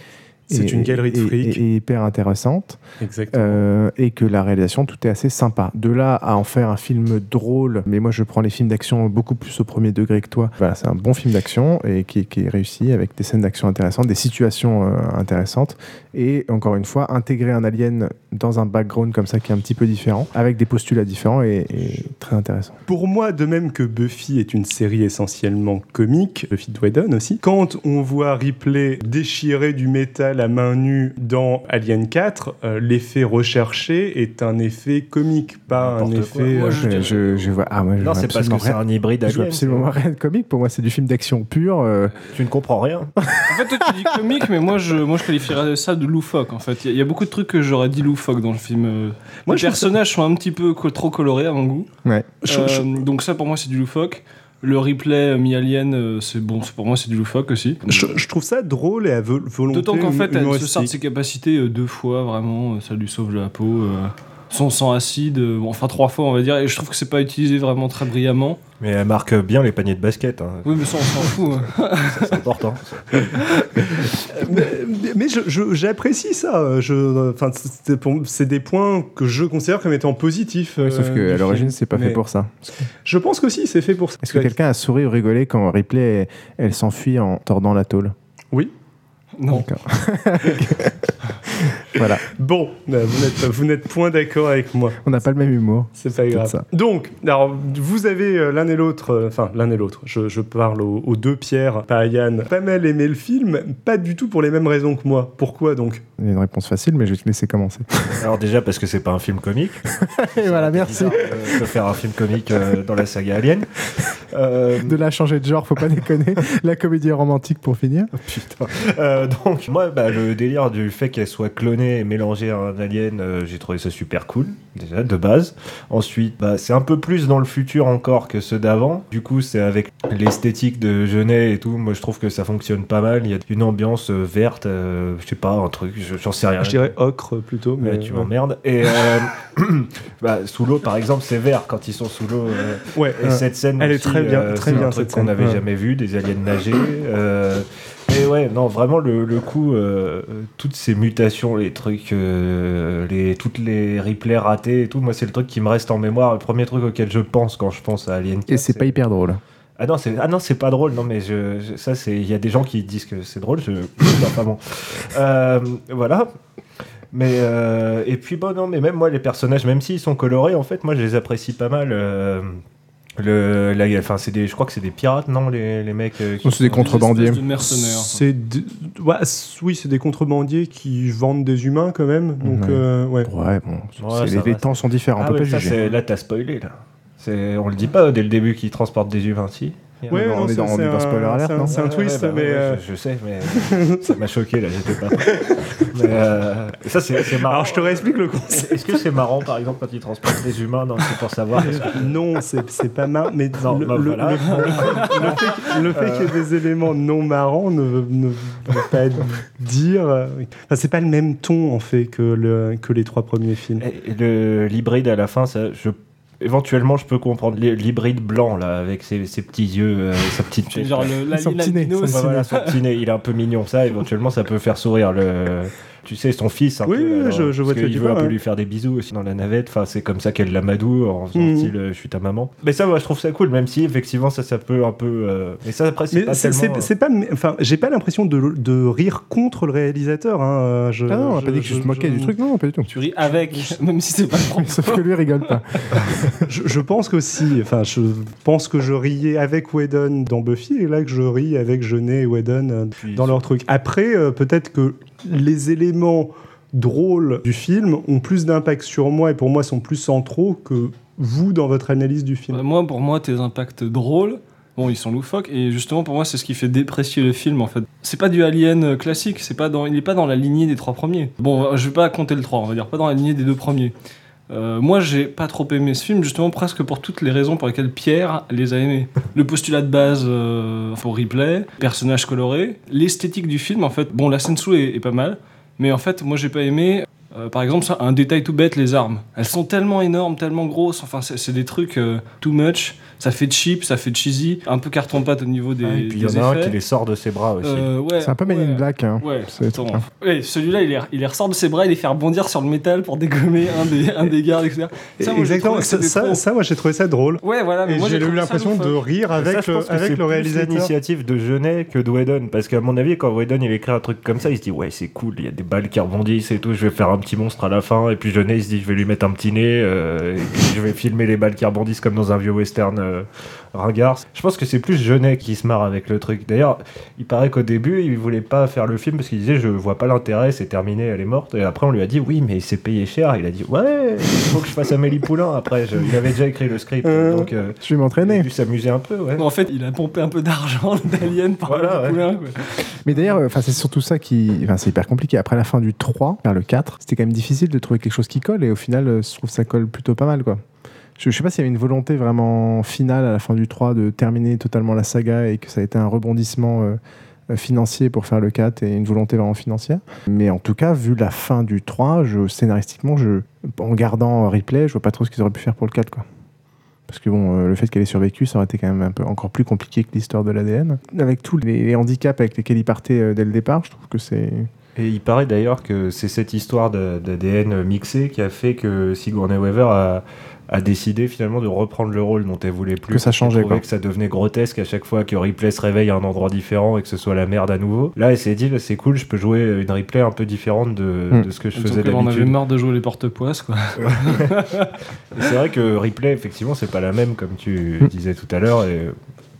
Speaker 2: C'est une galerie de
Speaker 3: et-
Speaker 2: fric.
Speaker 3: Et, et hyper intéressante.
Speaker 2: exactement.
Speaker 3: Euh, et que la réalisation, tout est assez sympa. De là à en faire un film drôle, mais moi je prends les films d'action beaucoup plus au premier degré que toi. Voilà, c'est un bon film d'action et qui, qui est réussi avec des scènes d'action intéressantes, des situations euh, intéressantes. Et encore une fois, intégrer un alien dans un background comme ça qui est un petit peu différent, avec des postulats différents et, et très intéressant.
Speaker 2: Pour moi, de même que Buffy est une série essentiellement comique, Buffy de Whedon aussi, quand on voit Ripley déchirer du métal à main nue dans Alien 4, euh, l'effet recherché est un effet comique, pas un effet...
Speaker 5: Moi,
Speaker 2: euh,
Speaker 5: je-
Speaker 3: Je, je, je vois, ah, moi, je
Speaker 4: Non, c'est parce que c'est un hybride
Speaker 3: Je vois
Speaker 4: alien.
Speaker 3: absolument rien de comique. Pour moi, c'est du film d'action pur. euh,
Speaker 4: Tu ne comprends rien.
Speaker 5: En fait, toi, tu dis comique, mais moi, je, moi, je qualifierais ça de loufoque. En fait, il y, a- il y a beaucoup de trucs que j'aurais dit loufoque dans le film. Euh,
Speaker 2: Moi,
Speaker 5: les
Speaker 2: ça-
Speaker 5: personnages sont un petit peu co- trop colorés à mon goût.
Speaker 3: ouais.
Speaker 2: je-
Speaker 5: Euh,
Speaker 2: je-
Speaker 5: donc ça, pour moi, c'est du loufoque. Le replay euh, mi-alien, euh, c'est bon. Pour moi, c'est du loufoque aussi.
Speaker 2: je, je trouve ça drôle et à vo- volonté
Speaker 5: D'autant qu'en fait, elle se sert de ses capacités euh, deux fois, vraiment, ça lui sauve la peau. euh, son sang acide, euh, enfin trois fois, on va dire, et je trouve que c'est pas utilisé vraiment très brillamment.
Speaker 4: Mais elle marque bien les paniers de basket. hein.
Speaker 5: Oui, mais ça, on s'en fout. hein. (laughs)
Speaker 4: C'est important.
Speaker 2: mais mais j'apprécie ça. C'est des points que je considère comme étant positifs.
Speaker 3: Sauf
Speaker 2: euh,
Speaker 3: qu'à
Speaker 2: du
Speaker 3: l'origine, c'est pas fait pour ça.
Speaker 2: Je pense qu'aussi, c'est fait pour ça.
Speaker 3: Est-ce que quelqu'un a souri ou rigolé quand Ripley elle, elle s'enfuit en tordant la tôle?
Speaker 2: Oui.
Speaker 5: Non. (laughs) (laughs)
Speaker 3: Voilà,
Speaker 2: Bon, euh, vous n'êtes vous n'êtes point d'accord avec moi.
Speaker 3: on n'a pas le même humour.
Speaker 2: C'est pas grave.
Speaker 3: ça.
Speaker 2: Donc, alors, vous avez euh, l'un et l'autre, euh, enfin, l'un et l'autre, je, je parle aux, aux deux Pierre, pas à Yann, pas mal aimé le film, pas du tout pour les mêmes raisons que moi. Pourquoi donc?
Speaker 3: Il y a une réponse facile, mais je vais te laisser commencer. (laughs)
Speaker 4: Alors déjà parce que c'est pas un film comique. (laughs)
Speaker 3: Et voilà, merci.
Speaker 4: Bizarre, euh, de faire un film comique euh, dans la saga Alien. Euh,
Speaker 3: De à changer de genre, faut pas déconner. La comédie romantique pour finir.
Speaker 4: Putain. Euh, donc, moi, bah, le délire du fait qu'elle soit clonée et mélangée à un alien, euh, j'ai trouvé ça super cool, déjà, de base. Ensuite, bah, c'est un peu plus dans le futur encore que ceux d'avant. Du coup, c'est avec l'esthétique de Genet et tout. Moi, je trouve que ça fonctionne pas mal. Il y a une ambiance euh, verte, euh, je sais pas, un truc, je- j'en sais rien.
Speaker 2: Je dirais ocre plutôt, mais
Speaker 4: tu m'emmerdes. Et euh, (coughs) bah, sous l'eau, par exemple, c'est vert quand ils sont sous l'eau. euh,
Speaker 2: Ouais,
Speaker 4: et
Speaker 2: euh,
Speaker 4: cette scène,
Speaker 2: elle est
Speaker 4: aussi,
Speaker 2: très bien,
Speaker 4: euh,
Speaker 2: très
Speaker 4: c'est
Speaker 2: bien,
Speaker 4: un truc qu'on n'avait
Speaker 2: ouais.
Speaker 4: jamais vu, des aliens nager. Et ouais, non, vraiment le, le coup, euh, toutes ces mutations, les trucs, euh, les, toutes les replays ratés et tout, moi c'est le truc qui me reste en mémoire. Le premier truc auquel je pense quand je pense à Alien 4.
Speaker 3: Et c'est pas hyper drôle.
Speaker 4: Ah non, c'est ah non, c'est pas drôle. Non, mais je, je- ça c'est, il y a des gens qui disent que c'est drôle. Je, enfin bon, (laughs) Euh, voilà. Mais euh, et puis bon non, mais même moi les personnages, même s'ils sont colorés, en fait, moi je les apprécie pas mal. euh, le, la, enfin c'est des, je crois que c'est des pirates, non les, les mecs. euh, qui
Speaker 3: c'est des contrebandiers.
Speaker 5: mercenaires.
Speaker 2: C'est d- ouais, oui, c'est des contrebandiers qui vendent des humains quand même. Donc,
Speaker 3: Ouais.
Speaker 2: euh, ouais.
Speaker 3: Ouais, bon,
Speaker 4: Ouais,
Speaker 3: c'est-
Speaker 4: ça
Speaker 3: les, temps sont différents,
Speaker 4: Ah
Speaker 3: on peut
Speaker 4: ouais,
Speaker 3: pas
Speaker 4: ça,
Speaker 3: juger.
Speaker 4: c'est- là t'as spoilé là. C'est, on le dit pas dès le début qu'ils transportent des humains, si.
Speaker 2: Ouais,
Speaker 3: Non, on est dans- on
Speaker 2: c'est
Speaker 3: est dans
Speaker 2: un-
Speaker 3: spoiler alert,
Speaker 2: c'est un-
Speaker 3: non
Speaker 2: C'est un twist,
Speaker 4: ouais, bah
Speaker 2: mais euh,
Speaker 4: je, je sais, mais ça m'a choqué là, j'étais pas (laughs) mais euh, ça c'est, marrant.
Speaker 2: alors je te réexplique le concept.
Speaker 4: Est-ce que c'est marrant, par exemple, quand ils transportent des humains (laughs) Non, c'est pour savoir. que-
Speaker 2: Non, c'est pas marrant, mais
Speaker 4: Non,
Speaker 2: le,
Speaker 4: bah
Speaker 2: le-
Speaker 4: voilà.
Speaker 2: le- le fait, fait qu'il y ait des éléments non marrants ne veut, ne veut pas dire. euh, enfin, c'est pas le même ton en fait que, le, que les trois premiers films.
Speaker 4: Et le l'hybride à la fin, ça, je, éventuellement, je peux comprendre L'hy- l'hybride blanc là, avec ses, ses petits yeux, euh, sa petite tête.
Speaker 5: dire, le,
Speaker 3: Son
Speaker 5: l'alien
Speaker 3: petit nez,
Speaker 5: albino,
Speaker 3: son
Speaker 4: voilà, petit nez, il est un peu mignon, ça. Éventuellement, ça peut faire sourire le, tu sais, son fils. Un
Speaker 2: Oui,
Speaker 4: peu,
Speaker 2: oui,
Speaker 4: alors,
Speaker 2: je- je vois
Speaker 4: qu'il
Speaker 2: tu
Speaker 4: veut un peu lui faire des bisous aussi dans la navette. Enfin, c'est comme ça qu'elle l'amadou en faisant style euh, je suis ta maman. Mais ça, moi, je trouve ça cool, même si effectivement, ça, ça peut un peu. euh, Mais ça, après, c'est pas tellement.
Speaker 2: c'est- pas, enfin, j'ai pas l'impression de, de rire contre le réalisateur. Hein. Je,
Speaker 3: Ah non, on n'a
Speaker 2: je-
Speaker 3: pas dit que je
Speaker 2: je-
Speaker 3: se moquais
Speaker 2: je-
Speaker 3: du truc, non, pas du tout.
Speaker 5: Tu ris avec, (laughs) même si c'est pas le propos.
Speaker 3: Sauf que lui rigole pas. (laughs)
Speaker 2: Je, je pense qu'aussi, enfin, je pense que je riais avec Whedon dans Buffy et là que je ris avec Jeunet et Whedon euh, dans leur truc. Après, euh, peut-être que les éléments drôles du film ont plus d'impact sur moi et pour moi sont plus centraux que vous dans votre analyse du film.
Speaker 5: Moi, pour moi, tes impacts drôles, bon, ils sont loufoques, et justement, pour moi, c'est ce qui fait déprécier le film, en fait. C'est pas du Alien euh, classique, c'est pas dans, il est pas dans la lignée des trois premiers. Bon, je vais pas compter le 3, on va dire, pas dans la lignée des deux premiers. Euh, moi, j'ai pas trop aimé ce film, justement, presque pour toutes les raisons pour lesquelles Pierre les a aimés. Le postulat de base, euh, replay, personnage coloré, l'esthétique du film, en fait. Bon, la scène sous est, pas mal, mais en fait, moi, j'ai pas aimé. euh, par exemple, un détail tout bête, les armes. Elles sont tellement énormes, tellement grosses. Enfin, c'est c'est des trucs euh, too much. Ça fait cheap, ça fait cheesy, un peu carton-pâte au niveau des.
Speaker 4: Ah, et puis il y en a un qui les sort de ses bras aussi.
Speaker 5: Euh, ouais,
Speaker 3: C'est un peu Men in. Black. Hein.
Speaker 5: Ouais,
Speaker 3: C'est.
Speaker 5: Ouais, celui-là, il les, il les ressort de ses bras, il les fait rebondir sur le métal pour dégommer un des, (laughs) un des gardes, etc. Ça, moi, j'ai
Speaker 2: Exactement, ça, ça, ça, moi j'ai trouvé ça drôle.
Speaker 5: Ouais, voilà, mais
Speaker 2: Et
Speaker 5: moi
Speaker 2: j'ai eu
Speaker 5: ça
Speaker 2: l'impression de rire
Speaker 4: Ça,
Speaker 2: avec,
Speaker 4: je
Speaker 2: le,
Speaker 4: pense que
Speaker 2: avec
Speaker 4: c'est
Speaker 2: le
Speaker 4: plus
Speaker 2: réalisateur.
Speaker 4: l'initiative de Jeunet que de Whedon. Parce qu'à mon avis, quand Whedon il écrit un truc comme ça, il se dit Ouais, c'est cool, il y a des balles qui rebondissent et tout, je vais faire un petit monstre à la fin. Et puis Jeunet il se dit Je vais lui mettre un petit nez, euh, et puis je vais filmer les balles qui rebondissent comme dans un vieux western euh, ringard. Je pense que c'est plus Jeunet qui se marre avec le truc. D'ailleurs, il paraît qu'au début, il voulait pas faire le film parce qu'il disait Je vois pas l'intérêt, c'est terminé, elle est morte. Et après, on lui a dit Oui, mais c'est payé cher. Il a dit Ouais, il faut que je fasse Amélie Poulain. Après, je- il avait déjà écrit le script,
Speaker 2: Euh.
Speaker 4: donc euh,
Speaker 3: Je vais
Speaker 4: il a
Speaker 3: m'entraîner.
Speaker 4: dû s'amuser un peu, ouais.
Speaker 5: En fait, il a pompé un peu d'argent (laughs) d'Alien par
Speaker 4: Voilà, ouais.
Speaker 5: poulain, quoi.
Speaker 3: Mais d'ailleurs, enfin, c'est surtout ça qui. Enfin, c'est hyper compliqué. Après la fin du 3, vers le 4, c'était quand même difficile de trouver quelque chose qui colle. Et au final, euh, je trouve que ça colle plutôt pas mal, quoi. Je, je sais pas s'il y avait une volonté vraiment finale à la fin du 3 de terminer totalement la saga et que ça a été un rebondissement euh, euh, financier pour faire le 4 et une volonté vraiment financière. Mais en tout cas, vu la fin du 3, je, scénaristiquement, je, en gardant Ripley, je vois pas trop ce qu'ils auraient pu faire pour le 4, quoi. Parce que bon, euh, le fait qu'elle ait survécu, ça aurait été quand même un peu encore plus compliqué que l'histoire de l'ADN. Avec tous les, handicaps avec lesquels il partait dès le départ, je trouve que c'est.
Speaker 4: Et il paraît d'ailleurs que c'est cette histoire d'ADN mixé qui a fait que Sigourney Weaver a, a décidé finalement de reprendre le rôle dont elle voulait plus.
Speaker 3: Que ça changeait, quoi.
Speaker 4: que ça devenait grotesque à chaque fois que Ripley se réveille à un endroit différent et que ce soit la merde à nouveau. Là, elle s'est dit, là, c'est cool, je peux jouer une Ripley un peu différente de,
Speaker 3: Hmm.
Speaker 4: de ce que je faisais
Speaker 5: que On avait
Speaker 4: d'habitude.
Speaker 5: marre de jouer les porte-poisses, quoi. (laughs)
Speaker 4: C'est vrai que Ripley, effectivement, c'est pas la même comme tu
Speaker 3: Hmm.
Speaker 4: disais tout à l'heure. Et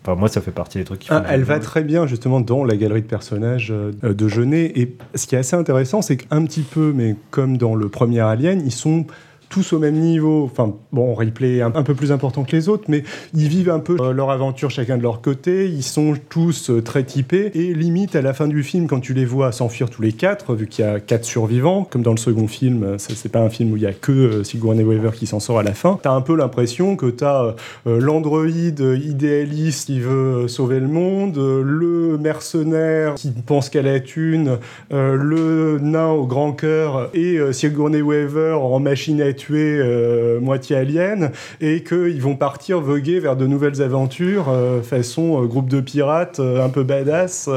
Speaker 4: enfin, moi, ça fait partie des trucs qui font
Speaker 2: Ah, elle va très bien justement dans la galerie de personnages euh, de Jeunet. Et ce qui est assez intéressant, c'est qu'un petit peu, mais comme dans le premier Alien, ils sont tous au même niveau. Enfin, bon, est un, peu plus important que les autres, mais ils vivent un peu euh, leur aventure chacun de leur côté. Ils sont tous euh, très typés. Et limite, à la fin du film, quand tu les vois s'enfuir tous les quatre, vu qu'il y a quatre survivants, comme dans le second film, euh, c'est pas un film où il y a que euh, Sigourney Weaver qui s'en sort à la fin, t'as un peu l'impression que t'as l'androïde idéaliste qui veut sauver le monde, le mercenaire qui pense qu'elle est une, le nain au grand cœur et Sigourney Weaver en machine à tuer euh, moitié alien et qu'ils vont partir voguer vers de nouvelles aventures euh, façon euh, groupe de pirates euh, un peu badass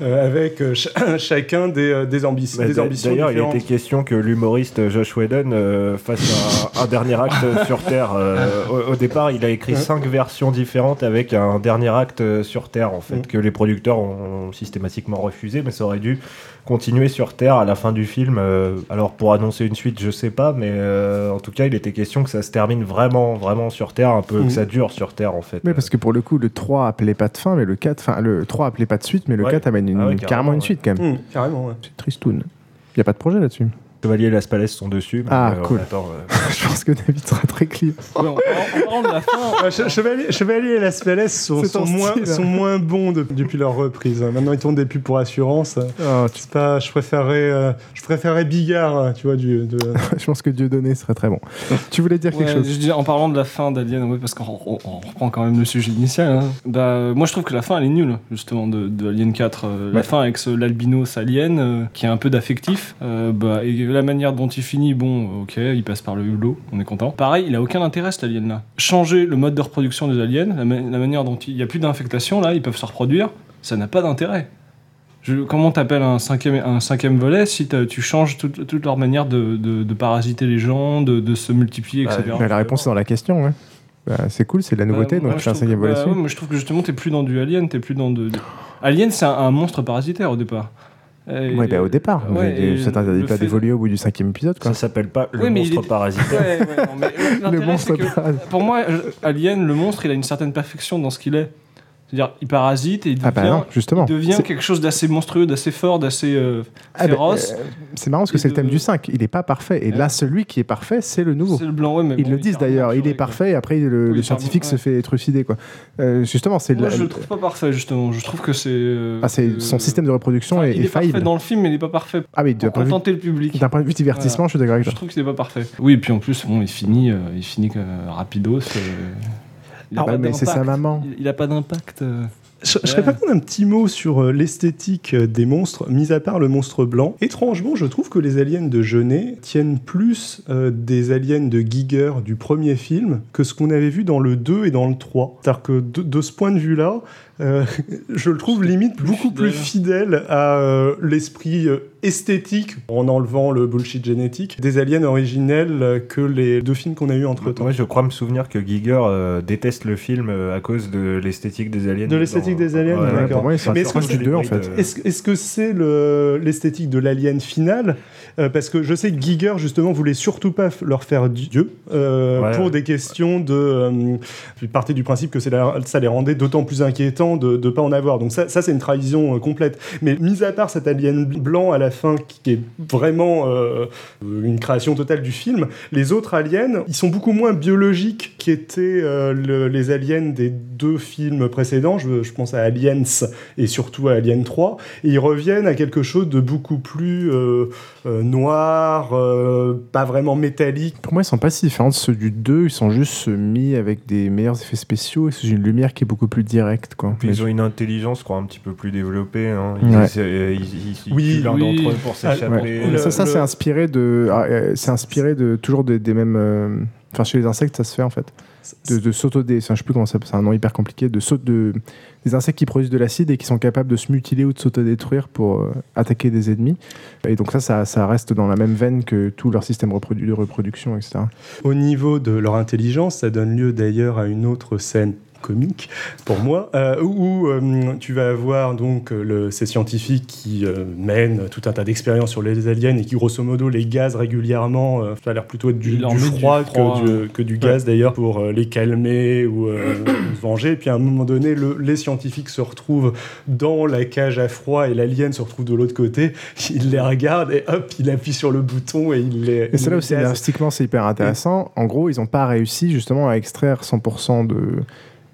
Speaker 2: avec ch- (laughs) chacun des, des,
Speaker 4: Bah,
Speaker 2: des ambitions
Speaker 4: D'ailleurs, il était question que l'humoriste Josh Whedon fasse un, un dernier acte sur Terre. Au, au départ, il a écrit cinq versions différentes avec un dernier acte sur Terre, en fait,
Speaker 2: Mm.
Speaker 4: que les producteurs ont systématiquement refusé, mais ça aurait dû continuer sur Terre à la fin du film. Euh, alors, pour annoncer une suite, je sais pas, mais euh, en tout cas, il était question que ça se termine vraiment, vraiment sur Terre, un peu, que ça dure sur Terre, en fait.
Speaker 3: Mais parce que pour le coup, le 3 appelait pas de fin, mais le 4, enfin, le 3 appelait pas de suite, mais le
Speaker 4: Ouais.
Speaker 3: 4 amène une-
Speaker 4: Ah ouais,
Speaker 3: carrément,
Speaker 4: carrément,
Speaker 3: une
Speaker 4: ouais.
Speaker 3: suite quand même.
Speaker 2: Hum, carrément, ouais.
Speaker 3: C'est tristoun. Il n'y a pas de projet là-dessus.
Speaker 4: Chevalier et Las Palais sont dessus.
Speaker 3: Ah,
Speaker 4: euh,
Speaker 3: cool.
Speaker 4: attends, euh, (laughs)
Speaker 3: Je pense que David sera très client.
Speaker 5: Ouais, en parlant de la fin,
Speaker 2: Che- Chevalier, Chevalier et Las Palais sont, sont moins, sont moins bons de- depuis leur reprise. Maintenant, ils tournent des pubs pour assurance.
Speaker 3: Oh, tu-
Speaker 2: pas, je préférais, euh, je préférais Bigard, tu vois, du, de... (laughs)
Speaker 3: je pense que Dieudonné serait très bon. tu voulais dire quelque
Speaker 5: Ouais,
Speaker 3: chose
Speaker 5: je dis- en parlant de la fin d'Alien, ouais, parce qu'on on- on reprend quand même le sujet initial. hein. Bah, moi, je trouve que la fin, elle est nulle, justement, de, de Alien 4. Euh, La fin avec l'albinos alien, euh, qui a un peu d'affectif. Euh, bah, et la manière dont il finit, bon, ok, il passe par le hublot, on est content. Pareil, il a aucun intérêt, cet alien-là. Changer le mode de reproduction des aliens, la, ma- la manière dont il n'y a plus d'infectation, là, ils peuvent se reproduire, ça n'a pas d'intérêt. Je, comment t'appelles un cinquième, un cinquième volet si tu changes toute, toute leur manière de, de- de parasiter les gens, de, de se multiplier,
Speaker 4: Bah,
Speaker 5: etc.
Speaker 3: Mais la réponse est dans la question. ouais. Bah, c'est cool, c'est de la nouveauté,
Speaker 5: Bah, moi,
Speaker 3: donc
Speaker 5: je
Speaker 3: fais un cinquième volet
Speaker 5: bah, ouais, moi, je trouve que justement, t'es plus dans du Alien, t'es plus dans de- Alien, c'est un, un monstre parasitaire au départ. Et-
Speaker 3: Ouais, bah, au départ.
Speaker 5: Ouais,
Speaker 3: ça t'interdit pas d'évoluer au bout du cinquième épisode, quoi.
Speaker 4: Ça s'appelle pas le
Speaker 5: Oui,
Speaker 4: monstre
Speaker 5: est-
Speaker 4: parasitaire.
Speaker 5: Ouais, ouais, non, mais, euh, (laughs)
Speaker 3: Le monstre parasite.
Speaker 5: Pour moi, Alien, le monstre, il a une certaine perfection dans ce qu'il est. C'est-à-dire, il parasite et il
Speaker 3: Ah
Speaker 5: devient,
Speaker 3: bah non, justement.
Speaker 5: il devient quelque chose d'assez monstrueux, d'assez fort, d'assez euh,
Speaker 3: Ah, bah,
Speaker 5: féroce.
Speaker 3: euh, c'est marrant parce que c'est le thème du 5. Il est pas parfait. Et
Speaker 5: Ouais.
Speaker 3: là, celui qui est parfait, c'est le nouveau.
Speaker 5: c'est le blanc, ouais, mais
Speaker 3: Ils
Speaker 5: bon,
Speaker 3: le disent d'ailleurs, il est parfait, et après le,
Speaker 5: Oui,
Speaker 3: scientifique se fait trucider. Quoi. Euh, justement, c'est
Speaker 5: Moi,
Speaker 3: la-
Speaker 5: je le trouve pas parfait, justement. Je trouve que c'est. euh,
Speaker 3: ah, c'est son système de reproduction
Speaker 5: enfin,
Speaker 3: est,
Speaker 5: il
Speaker 3: est
Speaker 5: est parfait dans le film, mais il est pas parfait
Speaker 3: Ah oui,
Speaker 5: pour contenter le public.
Speaker 3: d'un point de vue divertissement, je suis d'accord avec
Speaker 5: Je
Speaker 3: toi.
Speaker 5: trouve que c'est pas parfait. Oui, et puis en plus, bon, il finit, euh, il finit rapidos. Euh, il a
Speaker 3: Ah
Speaker 5: pas
Speaker 3: mais c'est sa
Speaker 5: d'impact.
Speaker 3: maman.
Speaker 5: Il, il a pas d'impact. euh.
Speaker 2: Je, je serais pas contre un petit mot sur euh, l'esthétique euh, des monstres, mis à part le monstre blanc. Étrangement, je trouve que les aliens de Jeunet tiennent plus euh, des aliens de Giger du premier film que ce qu'on avait vu dans le 2 et dans le 3. C'est-à-dire que de, de ce point de vue-là, euh, je le trouve limite
Speaker 5: plus
Speaker 2: beaucoup plus fidèle à euh, l'esprit euh, esthétique, en enlevant le bullshit génétique, des aliens originels que les deux films qu'on a eu entre temps.
Speaker 4: Moi, je crois me souvenir que Giger euh, déteste le film à cause de l'esthétique des aliens.
Speaker 2: De l'esthétique des aliens,
Speaker 3: Ouais,
Speaker 2: d'accord.
Speaker 3: pour moi, c'est
Speaker 2: Mais
Speaker 3: un
Speaker 2: est-ce que c'est-
Speaker 3: 2 en fait.
Speaker 2: Est-ce est-ce que c'est le- l'esthétique de l'alien final Euh, Parce que je sais que Giger, justement, voulait surtout pas leur faire Dieu euh,
Speaker 4: Ouais,
Speaker 2: pour
Speaker 4: ouais.
Speaker 2: des questions de. Euh, il partait du principe que la- ça les rendait d'autant plus inquiétants de ne pas en avoir. Donc, ça, ça c'est une trahison euh, complète. Mais mis à part cet alien blanc à la fin, qui est vraiment une création totale du film, les autres aliens, ils sont beaucoup moins biologiques qu'étaient euh, le- les aliens des deux films précédents. Je, je pense à Aliens et surtout à Alien 3. Et ils reviennent à quelque chose de beaucoup plus euh, euh, noir, euh, pas vraiment métallique.
Speaker 3: Pour moi, ils sont pas si différents de ceux du 2. Ils sont juste mis avec des meilleurs effets spéciaux et sous une lumière qui est beaucoup plus directe. Quoi.
Speaker 4: Puis
Speaker 3: Mais
Speaker 4: ils ont une intelligence, je crois, un petit peu plus développée. Hein. Ils,
Speaker 3: Ouais.
Speaker 4: euh, ils, ils- ils
Speaker 2: Oui,
Speaker 4: l'un
Speaker 5: oui.
Speaker 4: d'entre eux pour
Speaker 2: Ah,
Speaker 4: s'échapper.
Speaker 3: Ouais.
Speaker 2: Le-
Speaker 3: ça, ça
Speaker 2: le-
Speaker 3: c'est inspiré de. ah, euh, c'est inspiré de toujours des, des mêmes. Enfin, chez les insectes, ça se fait en fait. De, de s'auto-dé. enfin, Je sais plus comment ça c'est un nom hyper compliqué. De de des insectes qui produisent de l'acide et qui sont capables de se mutiler ou de s'autodétruire pour euh, attaquer des ennemis. Et donc, ça, ça, reste dans la même veine que tout leur système de reproduction, etc.
Speaker 2: Au niveau de leur intelligence, ça donne lieu d'ailleurs à une autre scène comique pour moi euh, où euh, tu vas avoir donc euh, le, ces scientifiques qui euh, mènent tout un tas d'expériences sur les aliens et qui grosso modo les gazent régulièrement euh, ça a l'air plutôt être du, froid, que, du, que du gaz d'ailleurs pour euh, les calmer ou euh, se (coughs) venger et puis à un moment donné le- les scientifiques se retrouvent dans la cage à froid et l'alien se retrouve de l'autre côté (laughs) il les regarde et hop il appuie sur le bouton et il les
Speaker 3: Et c'est là
Speaker 2: gaze.
Speaker 3: linguistiquement, c'est hyper intéressant. En gros, ils n'ont pas réussi justement à extraire 100% de,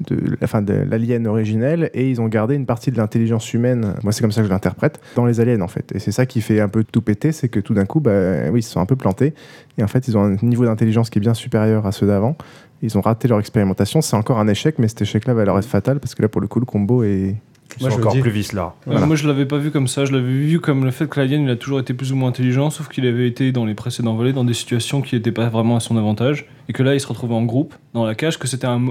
Speaker 3: de, enfin, de l'alien originel et ils ont gardé une partie de l'intelligence humaine, moi c'est comme ça que je l'interprète, dans les aliens en fait. Et c'est ça qui fait un peu tout péter, c'est que tout d'un coup, bah, oui, ils se sont un peu plantés et en fait, ils ont un niveau d'intelligence qui est bien supérieur à ceux d'avant. Ils ont raté leur expérimentation. C'est encore un échec, mais cet échec-là va leur être fatal parce que là, pour le coup, le combo est.
Speaker 2: Moi, je
Speaker 4: encore
Speaker 2: dis-
Speaker 4: plus vicelard.
Speaker 5: Ouais,
Speaker 3: Voilà.
Speaker 5: Moi, je l'avais pas vu comme ça. Je l'avais vu comme le fait que l'alien, il a toujours été plus ou moins intelligent, sauf qu'il avait été dans les précédents volets dans des situations qui n'étaient pas vraiment à son avantage, et que là, il se retrouvait en groupe dans la cage, que c'était un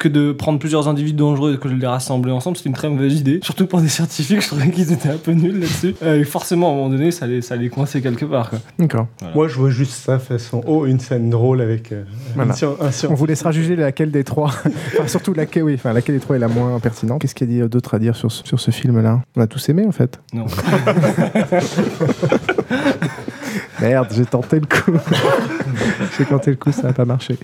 Speaker 5: que de prendre plusieurs individus dangereux et que de les rassembler ensemble, c'était une très mauvaise idée. Surtout pour des scientifiques, (laughs) je trouvais qu'ils étaient un peu nuls là-dessus. Euh, et forcément, à un moment donné, ça allait, ça allait coincer quelque part.
Speaker 3: D'accord.
Speaker 2: Moi, je vois juste ça façon. Oh, une scène drôle avec euh,
Speaker 3: Voilà.
Speaker 2: un,
Speaker 3: On vous laissera juger laquelle des trois, (laughs) enfin, surtout laquelle, oui, enfin, laquelle des trois est la moins pertinente. Qu'est-ce qu'il y a d'autre à dire sur ce, sur ce film-là? On a tous aimé en fait.
Speaker 5: Non. (laughs)
Speaker 3: Merde, j'ai tenté le coup. (laughs) j'ai tenté le coup, ça n'a pas marché.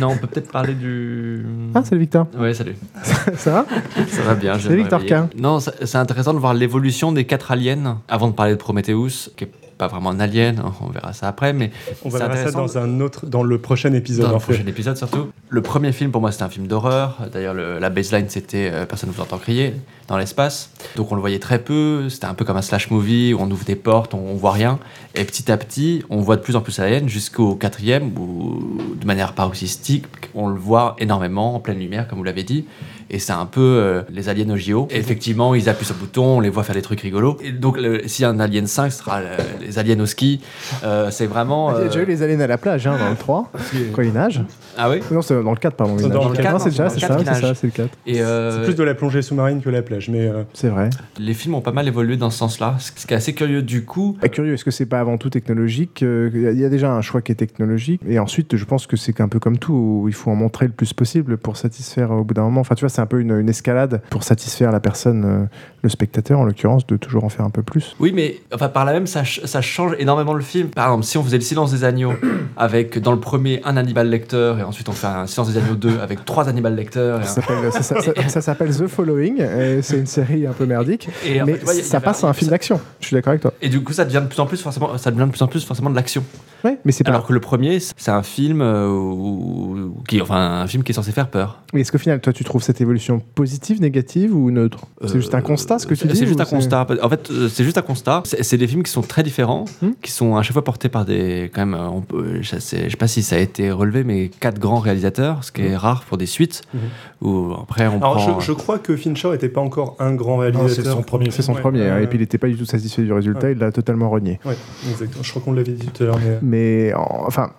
Speaker 1: Non, on peut peut-être parler du.
Speaker 3: Ah, salut Victor.
Speaker 1: Ouais, salut. (laughs)
Speaker 3: Ça va
Speaker 1: Ça va bien.
Speaker 3: C'est Victor. K.
Speaker 1: Non, c'est intéressant de voir l'évolution des quatre aliens. Avant de parler de Prometheus, qui est pas vraiment un alien, on verra ça après, mais
Speaker 2: On voir ça dans un autre, dans le prochain épisode
Speaker 1: dans
Speaker 2: en
Speaker 1: le
Speaker 2: fait.
Speaker 1: prochain épisode surtout. Le premier film pour moi c'était un film d'horreur. D'ailleurs le- la baseline c'était euh, personne ne vous entend crier dans l'espace. Donc on le voyait très peu. C'était un peu comme un slash movie où on ouvre des portes, on, on voit rien. Et petit à petit on voit de plus en plus aliens jusqu'au quatrième où de manière paroxystique on le voit énormément en pleine lumière comme vous l'avez dit. Et c'est un peu euh, les aliens au JO. Et effectivement, ils appuient sur le bouton, on les voit faire des trucs rigolos. Et donc, le- s'il y a un Alien 5, ce sera les aliens au ski. Euh, c'est vraiment.
Speaker 3: Il y a
Speaker 1: euh,
Speaker 3: déjà eu les aliens à la plage hein, dans le 3, quand ils nagent.
Speaker 1: Ah oui
Speaker 3: Non, c'est dans le 4, pardon.
Speaker 2: Dans
Speaker 3: nagent.
Speaker 2: le
Speaker 3: Non,
Speaker 1: quatre,
Speaker 3: c'est déjà,
Speaker 1: dans
Speaker 3: c'est ça, c'est le 4.
Speaker 1: Et euh,
Speaker 2: C'est plus de la plongée sous-marine que la plage, mais euh,
Speaker 3: C'est vrai.
Speaker 1: les films ont pas mal évolué dans ce sens-là. Ce qui est assez curieux du coup.
Speaker 3: Pas curieux, est-ce que c'est pas avant tout technologique Euh, Il y a- il y a déjà un choix qui est technologique, et ensuite, je pense que c'est un peu comme tout, où il faut en montrer le plus possible pour satisfaire au bout d'un moment. Enfin, tu vois, c'est un peu une, une escalade pour satisfaire la personne, euh, le spectateur en l'occurrence, de toujours en faire un peu plus.
Speaker 1: Oui, mais enfin, par là même, ça, ch- ça change énormément le film. Par exemple, si on faisait le silence des agneaux (coughs) avec dans le premier un Hannibal Lecter et ensuite on fait un silence des agneaux 2 avec trois Hannibal Lecter. un-
Speaker 3: Ça s'appelle- ça- ça- ça- ça s'appelle The Following, et c'est une série un peu merdique,
Speaker 1: Et,
Speaker 3: mais
Speaker 1: fait,
Speaker 3: ça passe à un film d'action. Je suis d'accord avec toi.
Speaker 1: Et du coup, ça devient de plus en plus forcément, ça devient de plus en plus forcément de l'action.
Speaker 3: Ouais, mais c'est pas.
Speaker 1: Alors que le premier, c'est un film euh, où- qui, enfin, un film qui est censé faire peur.
Speaker 3: Mais est-ce qu'au final, toi, tu trouves cette évolution positive, négative ou neutre? C'est juste un constat, ce que tu dis
Speaker 1: C'est juste un constat. En fait, c'est juste un constat. C'est des films qui sont très différents,
Speaker 3: Hmm.
Speaker 1: qui sont à chaque fois portés par des. Quand même, euh, on peut- je sais, je sais pas si ça a été relevé, mais quatre grands réalisateurs, ce qui est rare pour des suites.
Speaker 2: Mhm.
Speaker 1: Où après, on
Speaker 2: alors
Speaker 1: prend.
Speaker 2: je, je crois que Fincher n'était pas encore un grand réalisateur.
Speaker 4: c'est son premier
Speaker 3: C'est son
Speaker 2: Ouais,
Speaker 3: premier, hein, et puis il n'était pas du tout satisfait du résultat, il l'a totalement renié.
Speaker 2: Ouais, exactement. Je crois qu'on l'avait dit tout à l'heure, mais
Speaker 3: Mais en- enfin,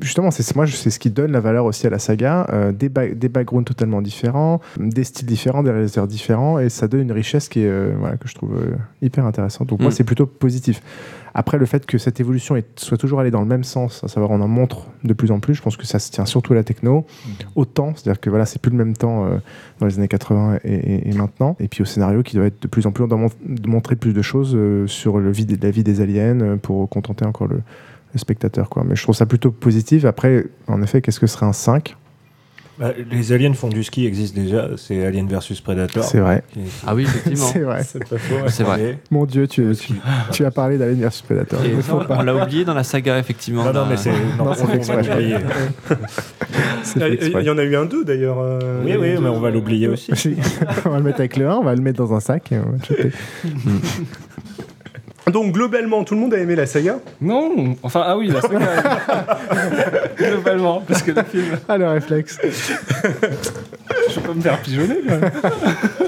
Speaker 3: justement, c'est moi, c'est ce qui donne la valeur aussi à la saga. euh, des, ba- des backgrounds totalement différents, des styles différents, des réalisateurs différents, et ça donne une richesse qui est, euh, voilà, que je trouve euh, hyper intéressante. Donc moi,
Speaker 1: Mm.
Speaker 3: c'est plutôt positif. Après, le fait que cette évolution soit toujours allée dans le même sens, à savoir on en montre de plus en plus, je pense que ça se tient surtout à la techno, au temps, c'est-à-dire que voilà, c'est plus le même temps euh, dans les années 80 et, et- et maintenant, et puis au scénario qui doit être de plus en plus, on doit montrer plus de choses euh, sur le vie, la vie des aliens euh, pour contenter encore le, le spectateur. Quoi. Mais je trouve ça plutôt positif. Après, en effet, qu'est-ce que serait un 5
Speaker 4: Bah, les aliens font du ski existent déjà, c'est Alien versus Predator.
Speaker 3: C'est vrai.
Speaker 4: Qui-
Speaker 1: Ah oui, effectivement.
Speaker 3: C'est vrai.
Speaker 2: c'est pas faux.
Speaker 1: C'est vrai.
Speaker 3: Mon Dieu, tu, tu, tu as parlé d'Alien vs Predator.
Speaker 1: Et non, on l'a oublié dans la saga, effectivement.
Speaker 4: Non, non, mais c'est. Non,
Speaker 3: Non,
Speaker 4: on,
Speaker 3: fait (laughs) exprès.
Speaker 2: Il y en a eu un 2 d'ailleurs. euh,
Speaker 4: Oui, oui, mais on va l'oublier (laughs) aussi. (laughs)
Speaker 3: on va le mettre avec le 1, on va le mettre dans un sac et on va le jeter.
Speaker 2: Donc globalement, tout le monde a aimé la saga.
Speaker 5: Non, enfin, ah oui, la saga. (laughs) (laughs) Globalement, parce que le film,
Speaker 3: Ah, le réflexe. (laughs)
Speaker 5: je peux pas me faire pigeonner. (laughs)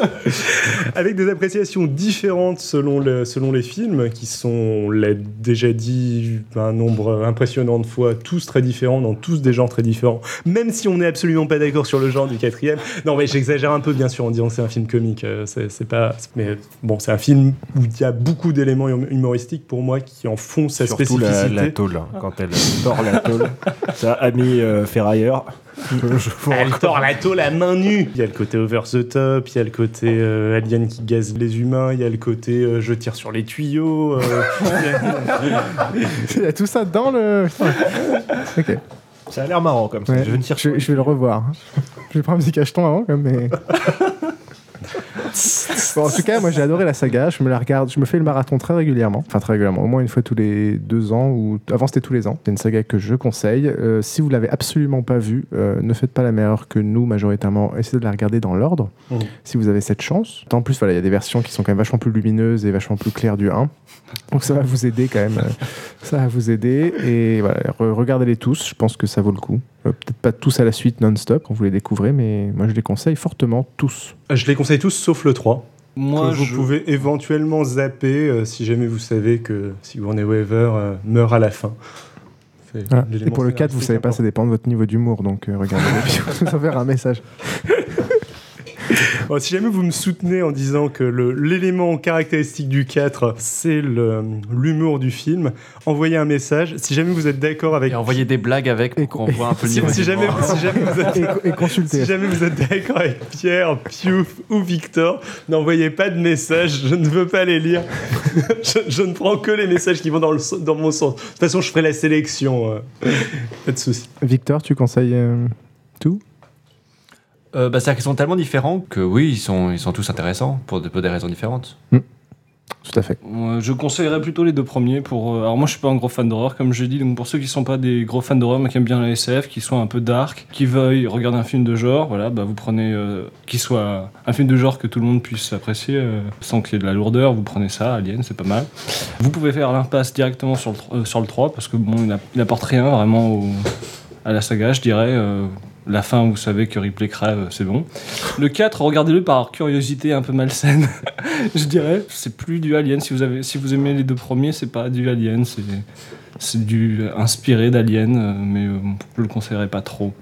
Speaker 2: avec des appréciations différentes selon, le- selon les films, qui sont, on l'a déjà dit un nombre impressionnant de fois, tous très différents, dans tous des genres très différents, même si on n'est absolument pas d'accord sur le genre du quatrième. Non, mais j'exagère un peu, bien sûr, en disant que c'est un film comique. euh, C'est c'est pas, mais bon, c'est un film où il y a beaucoup d'éléments hum- humoristiques pour moi qui en font sa
Speaker 4: Surtout la,
Speaker 2: spécificité.
Speaker 4: la tôle, hein, quand elle tord la tôle. (laughs) Ça, ami euh, ferrailleur. (laughs) je vous
Speaker 2: Elle tord la tôle à main nue. Il y a le côté over the top, il y a le côté euh, alien qui gaze les humains, il y a le côté euh, je tire sur les tuyaux. euh, (laughs)
Speaker 3: Il y a tout ça dans le. (laughs) Ok.
Speaker 4: Ça a l'air marrant comme ça.
Speaker 3: Ouais.
Speaker 4: Je vais me tirer
Speaker 3: Je, vais- je vais le revoir. Je vais prendre un petit cacheton avant, quand même, mais. Bon, en tout cas, moi j'ai adoré la saga. Je me la regarde, je me fais le marathon très régulièrement, enfin très régulièrement, au moins une fois tous les deux ans ou avant c'était tous les ans. C'est une saga que je conseille. Euh, si vous l'avez absolument pas vue, euh, ne faites pas la meilleure que nous majoritairement. Essayez de la regarder dans l'ordre.
Speaker 2: Mhm.
Speaker 3: Si vous avez cette chance. En plus, voilà, il y a des versions qui sont quand même vachement plus lumineuses et vachement plus claires du 1. Donc ça va vous aider quand même. euh, ça va vous aider et voilà, re- regardez-les tous. Je pense que ça vaut le coup. Peut-être pas tous à la suite non-stop quand vous les découvrez, mais moi je les conseille fortement tous.
Speaker 2: je les conseille tous sauf le 3.
Speaker 5: Moi,
Speaker 2: que vous
Speaker 5: je-
Speaker 2: pouvez éventuellement zapper euh, si jamais vous savez que Sigourney Weaver euh, meurt à la fin.
Speaker 3: Voilà. Et pour le 4, vous savez pas, ça dépend de votre niveau d'humour, donc euh, vous nous enverrez un message.
Speaker 2: Bon, (laughs) si jamais vous me soutenez en disant que l'élément caractéristique du 4, c'est l'humour du film, envoyez un message. Si jamais vous êtes d'accord avec...
Speaker 1: Et envoyer des blagues avec pour qu'on voit un peu le
Speaker 2: Si,
Speaker 1: niveau.
Speaker 2: si
Speaker 1: du
Speaker 2: jamais, si jamais vous êtes...
Speaker 3: Et, et consultez.
Speaker 2: Si jamais vous êtes d'accord avec Pierre, Piouf ou Victor, n'envoyez pas de messages, je ne veux pas les lire. (laughs) je, je ne prends que les messages qui vont dans, le, so- dans mon sens. De toute façon, je ferai la sélection. euh. Pas de souci.
Speaker 3: Victor, tu conseilles euh, tout?
Speaker 1: Euh, bah, C'est-à-dire qu'ils sont tellement différents que oui, ils sont, ils sont tous intéressants pour, de- pour des raisons différentes.
Speaker 3: Tout à fait.
Speaker 5: Je conseillerais plutôt les deux premiers pour. euh, alors moi, je suis pas un gros fan d'horreur, comme je dis. Donc pour ceux qui sont pas des gros fans d'horreur, mais qui aiment bien la SF, qui sont un peu dark, qui veuillent regarder un film de genre, voilà, bah vous prenez, euh, qui soit un film de genre que tout le monde puisse apprécier, euh, sans qu'il y ait de la lourdeur. Vous prenez ça, Alien, c'est pas mal. Vous pouvez faire l'impasse directement sur le, euh, sur le 3 parce que bon, il, a- il apporte rien vraiment au- à la saga, je dirais. La fin, vous savez que Ripley crève, c'est bon. Le 4, regardez-le par curiosité un peu malsaine, (laughs) je dirais. C'est plus du Alien. Si vous, avez, si vous aimez les deux premiers, c'est pas du Alien, c'est, c'est du inspiré d'Alien, euh, mais euh, je le conseillerais pas trop.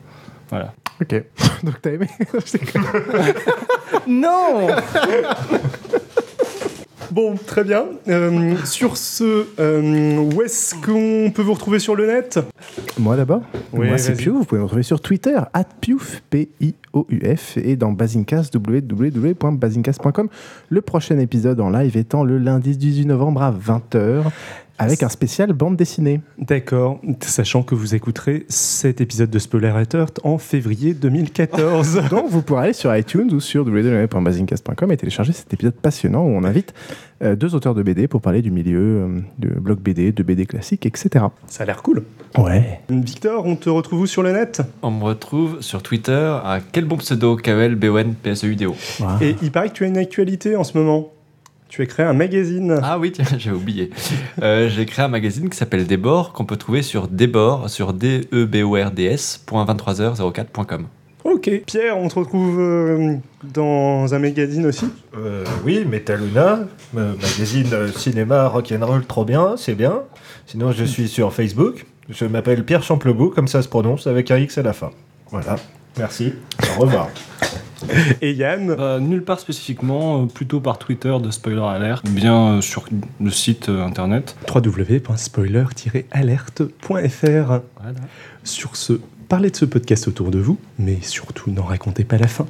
Speaker 5: Voilà.
Speaker 3: Ok. (laughs) Donc t'as aimé? (laughs)
Speaker 5: Non
Speaker 2: Bon, très bien. Euh, sur ce, euh, où est-ce qu'on peut vous retrouver sur le net?
Speaker 3: Moi d'abord.
Speaker 2: Oui,
Speaker 3: Moi c'est. Piouf. Vous pouvez me retrouver sur Twitter, @piouf, P-I-O-U-F, et dans Basincast, www.basincast.com. Le prochain épisode en live étant le lundi 18 novembre à 20h, avec un spécial bande dessinée.
Speaker 2: D'accord, sachant que vous écouterez cet épisode de Spoiler Alert en février 2014. (laughs)
Speaker 3: Donc vous pourrez aller sur iTunes ou sur www.basincast.com et télécharger cet épisode passionnant où on invite euh, deux auteurs de BD pour parler du milieu euh, de blog BD, de BD classique, etc.
Speaker 2: Ça a l'air cool.
Speaker 3: Ouais.
Speaker 2: Victor, on te retrouve où sur le net?
Speaker 1: On me retrouve sur Twitter à quel bon pseudo KL BON PSEUDO.
Speaker 2: Et il paraît que tu as une actualité en ce moment. Tu as créé un magazine.
Speaker 1: Ah oui, tiens, j'ai oublié. Euh, j'ai créé un magazine qui s'appelle Débord, qu'on peut trouver sur Débord, sur d e b o r d s.23h04.com.
Speaker 2: Ok. Pierre, on te retrouve euh, dans un magazine aussi
Speaker 4: Euh, oui, Metaluna, euh, magazine cinéma rock'n'roll, trop bien, c'est bien. Sinon, je suis sur Facebook. Je m'appelle Pierre Champlebeau, comme ça se prononce, avec un X à la fin. Voilà. Merci. Au revoir. (laughs)
Speaker 2: Et Yann
Speaker 5: Bah, Nulle part spécifiquement, euh, plutôt par Twitter de Spoiler Alert, ou bien euh, sur le site euh, internet.
Speaker 2: www.spoiler-alerte.fr
Speaker 5: Voilà.
Speaker 2: Sur ce, parlez de ce podcast autour de vous, mais surtout n'en racontez pas la fin.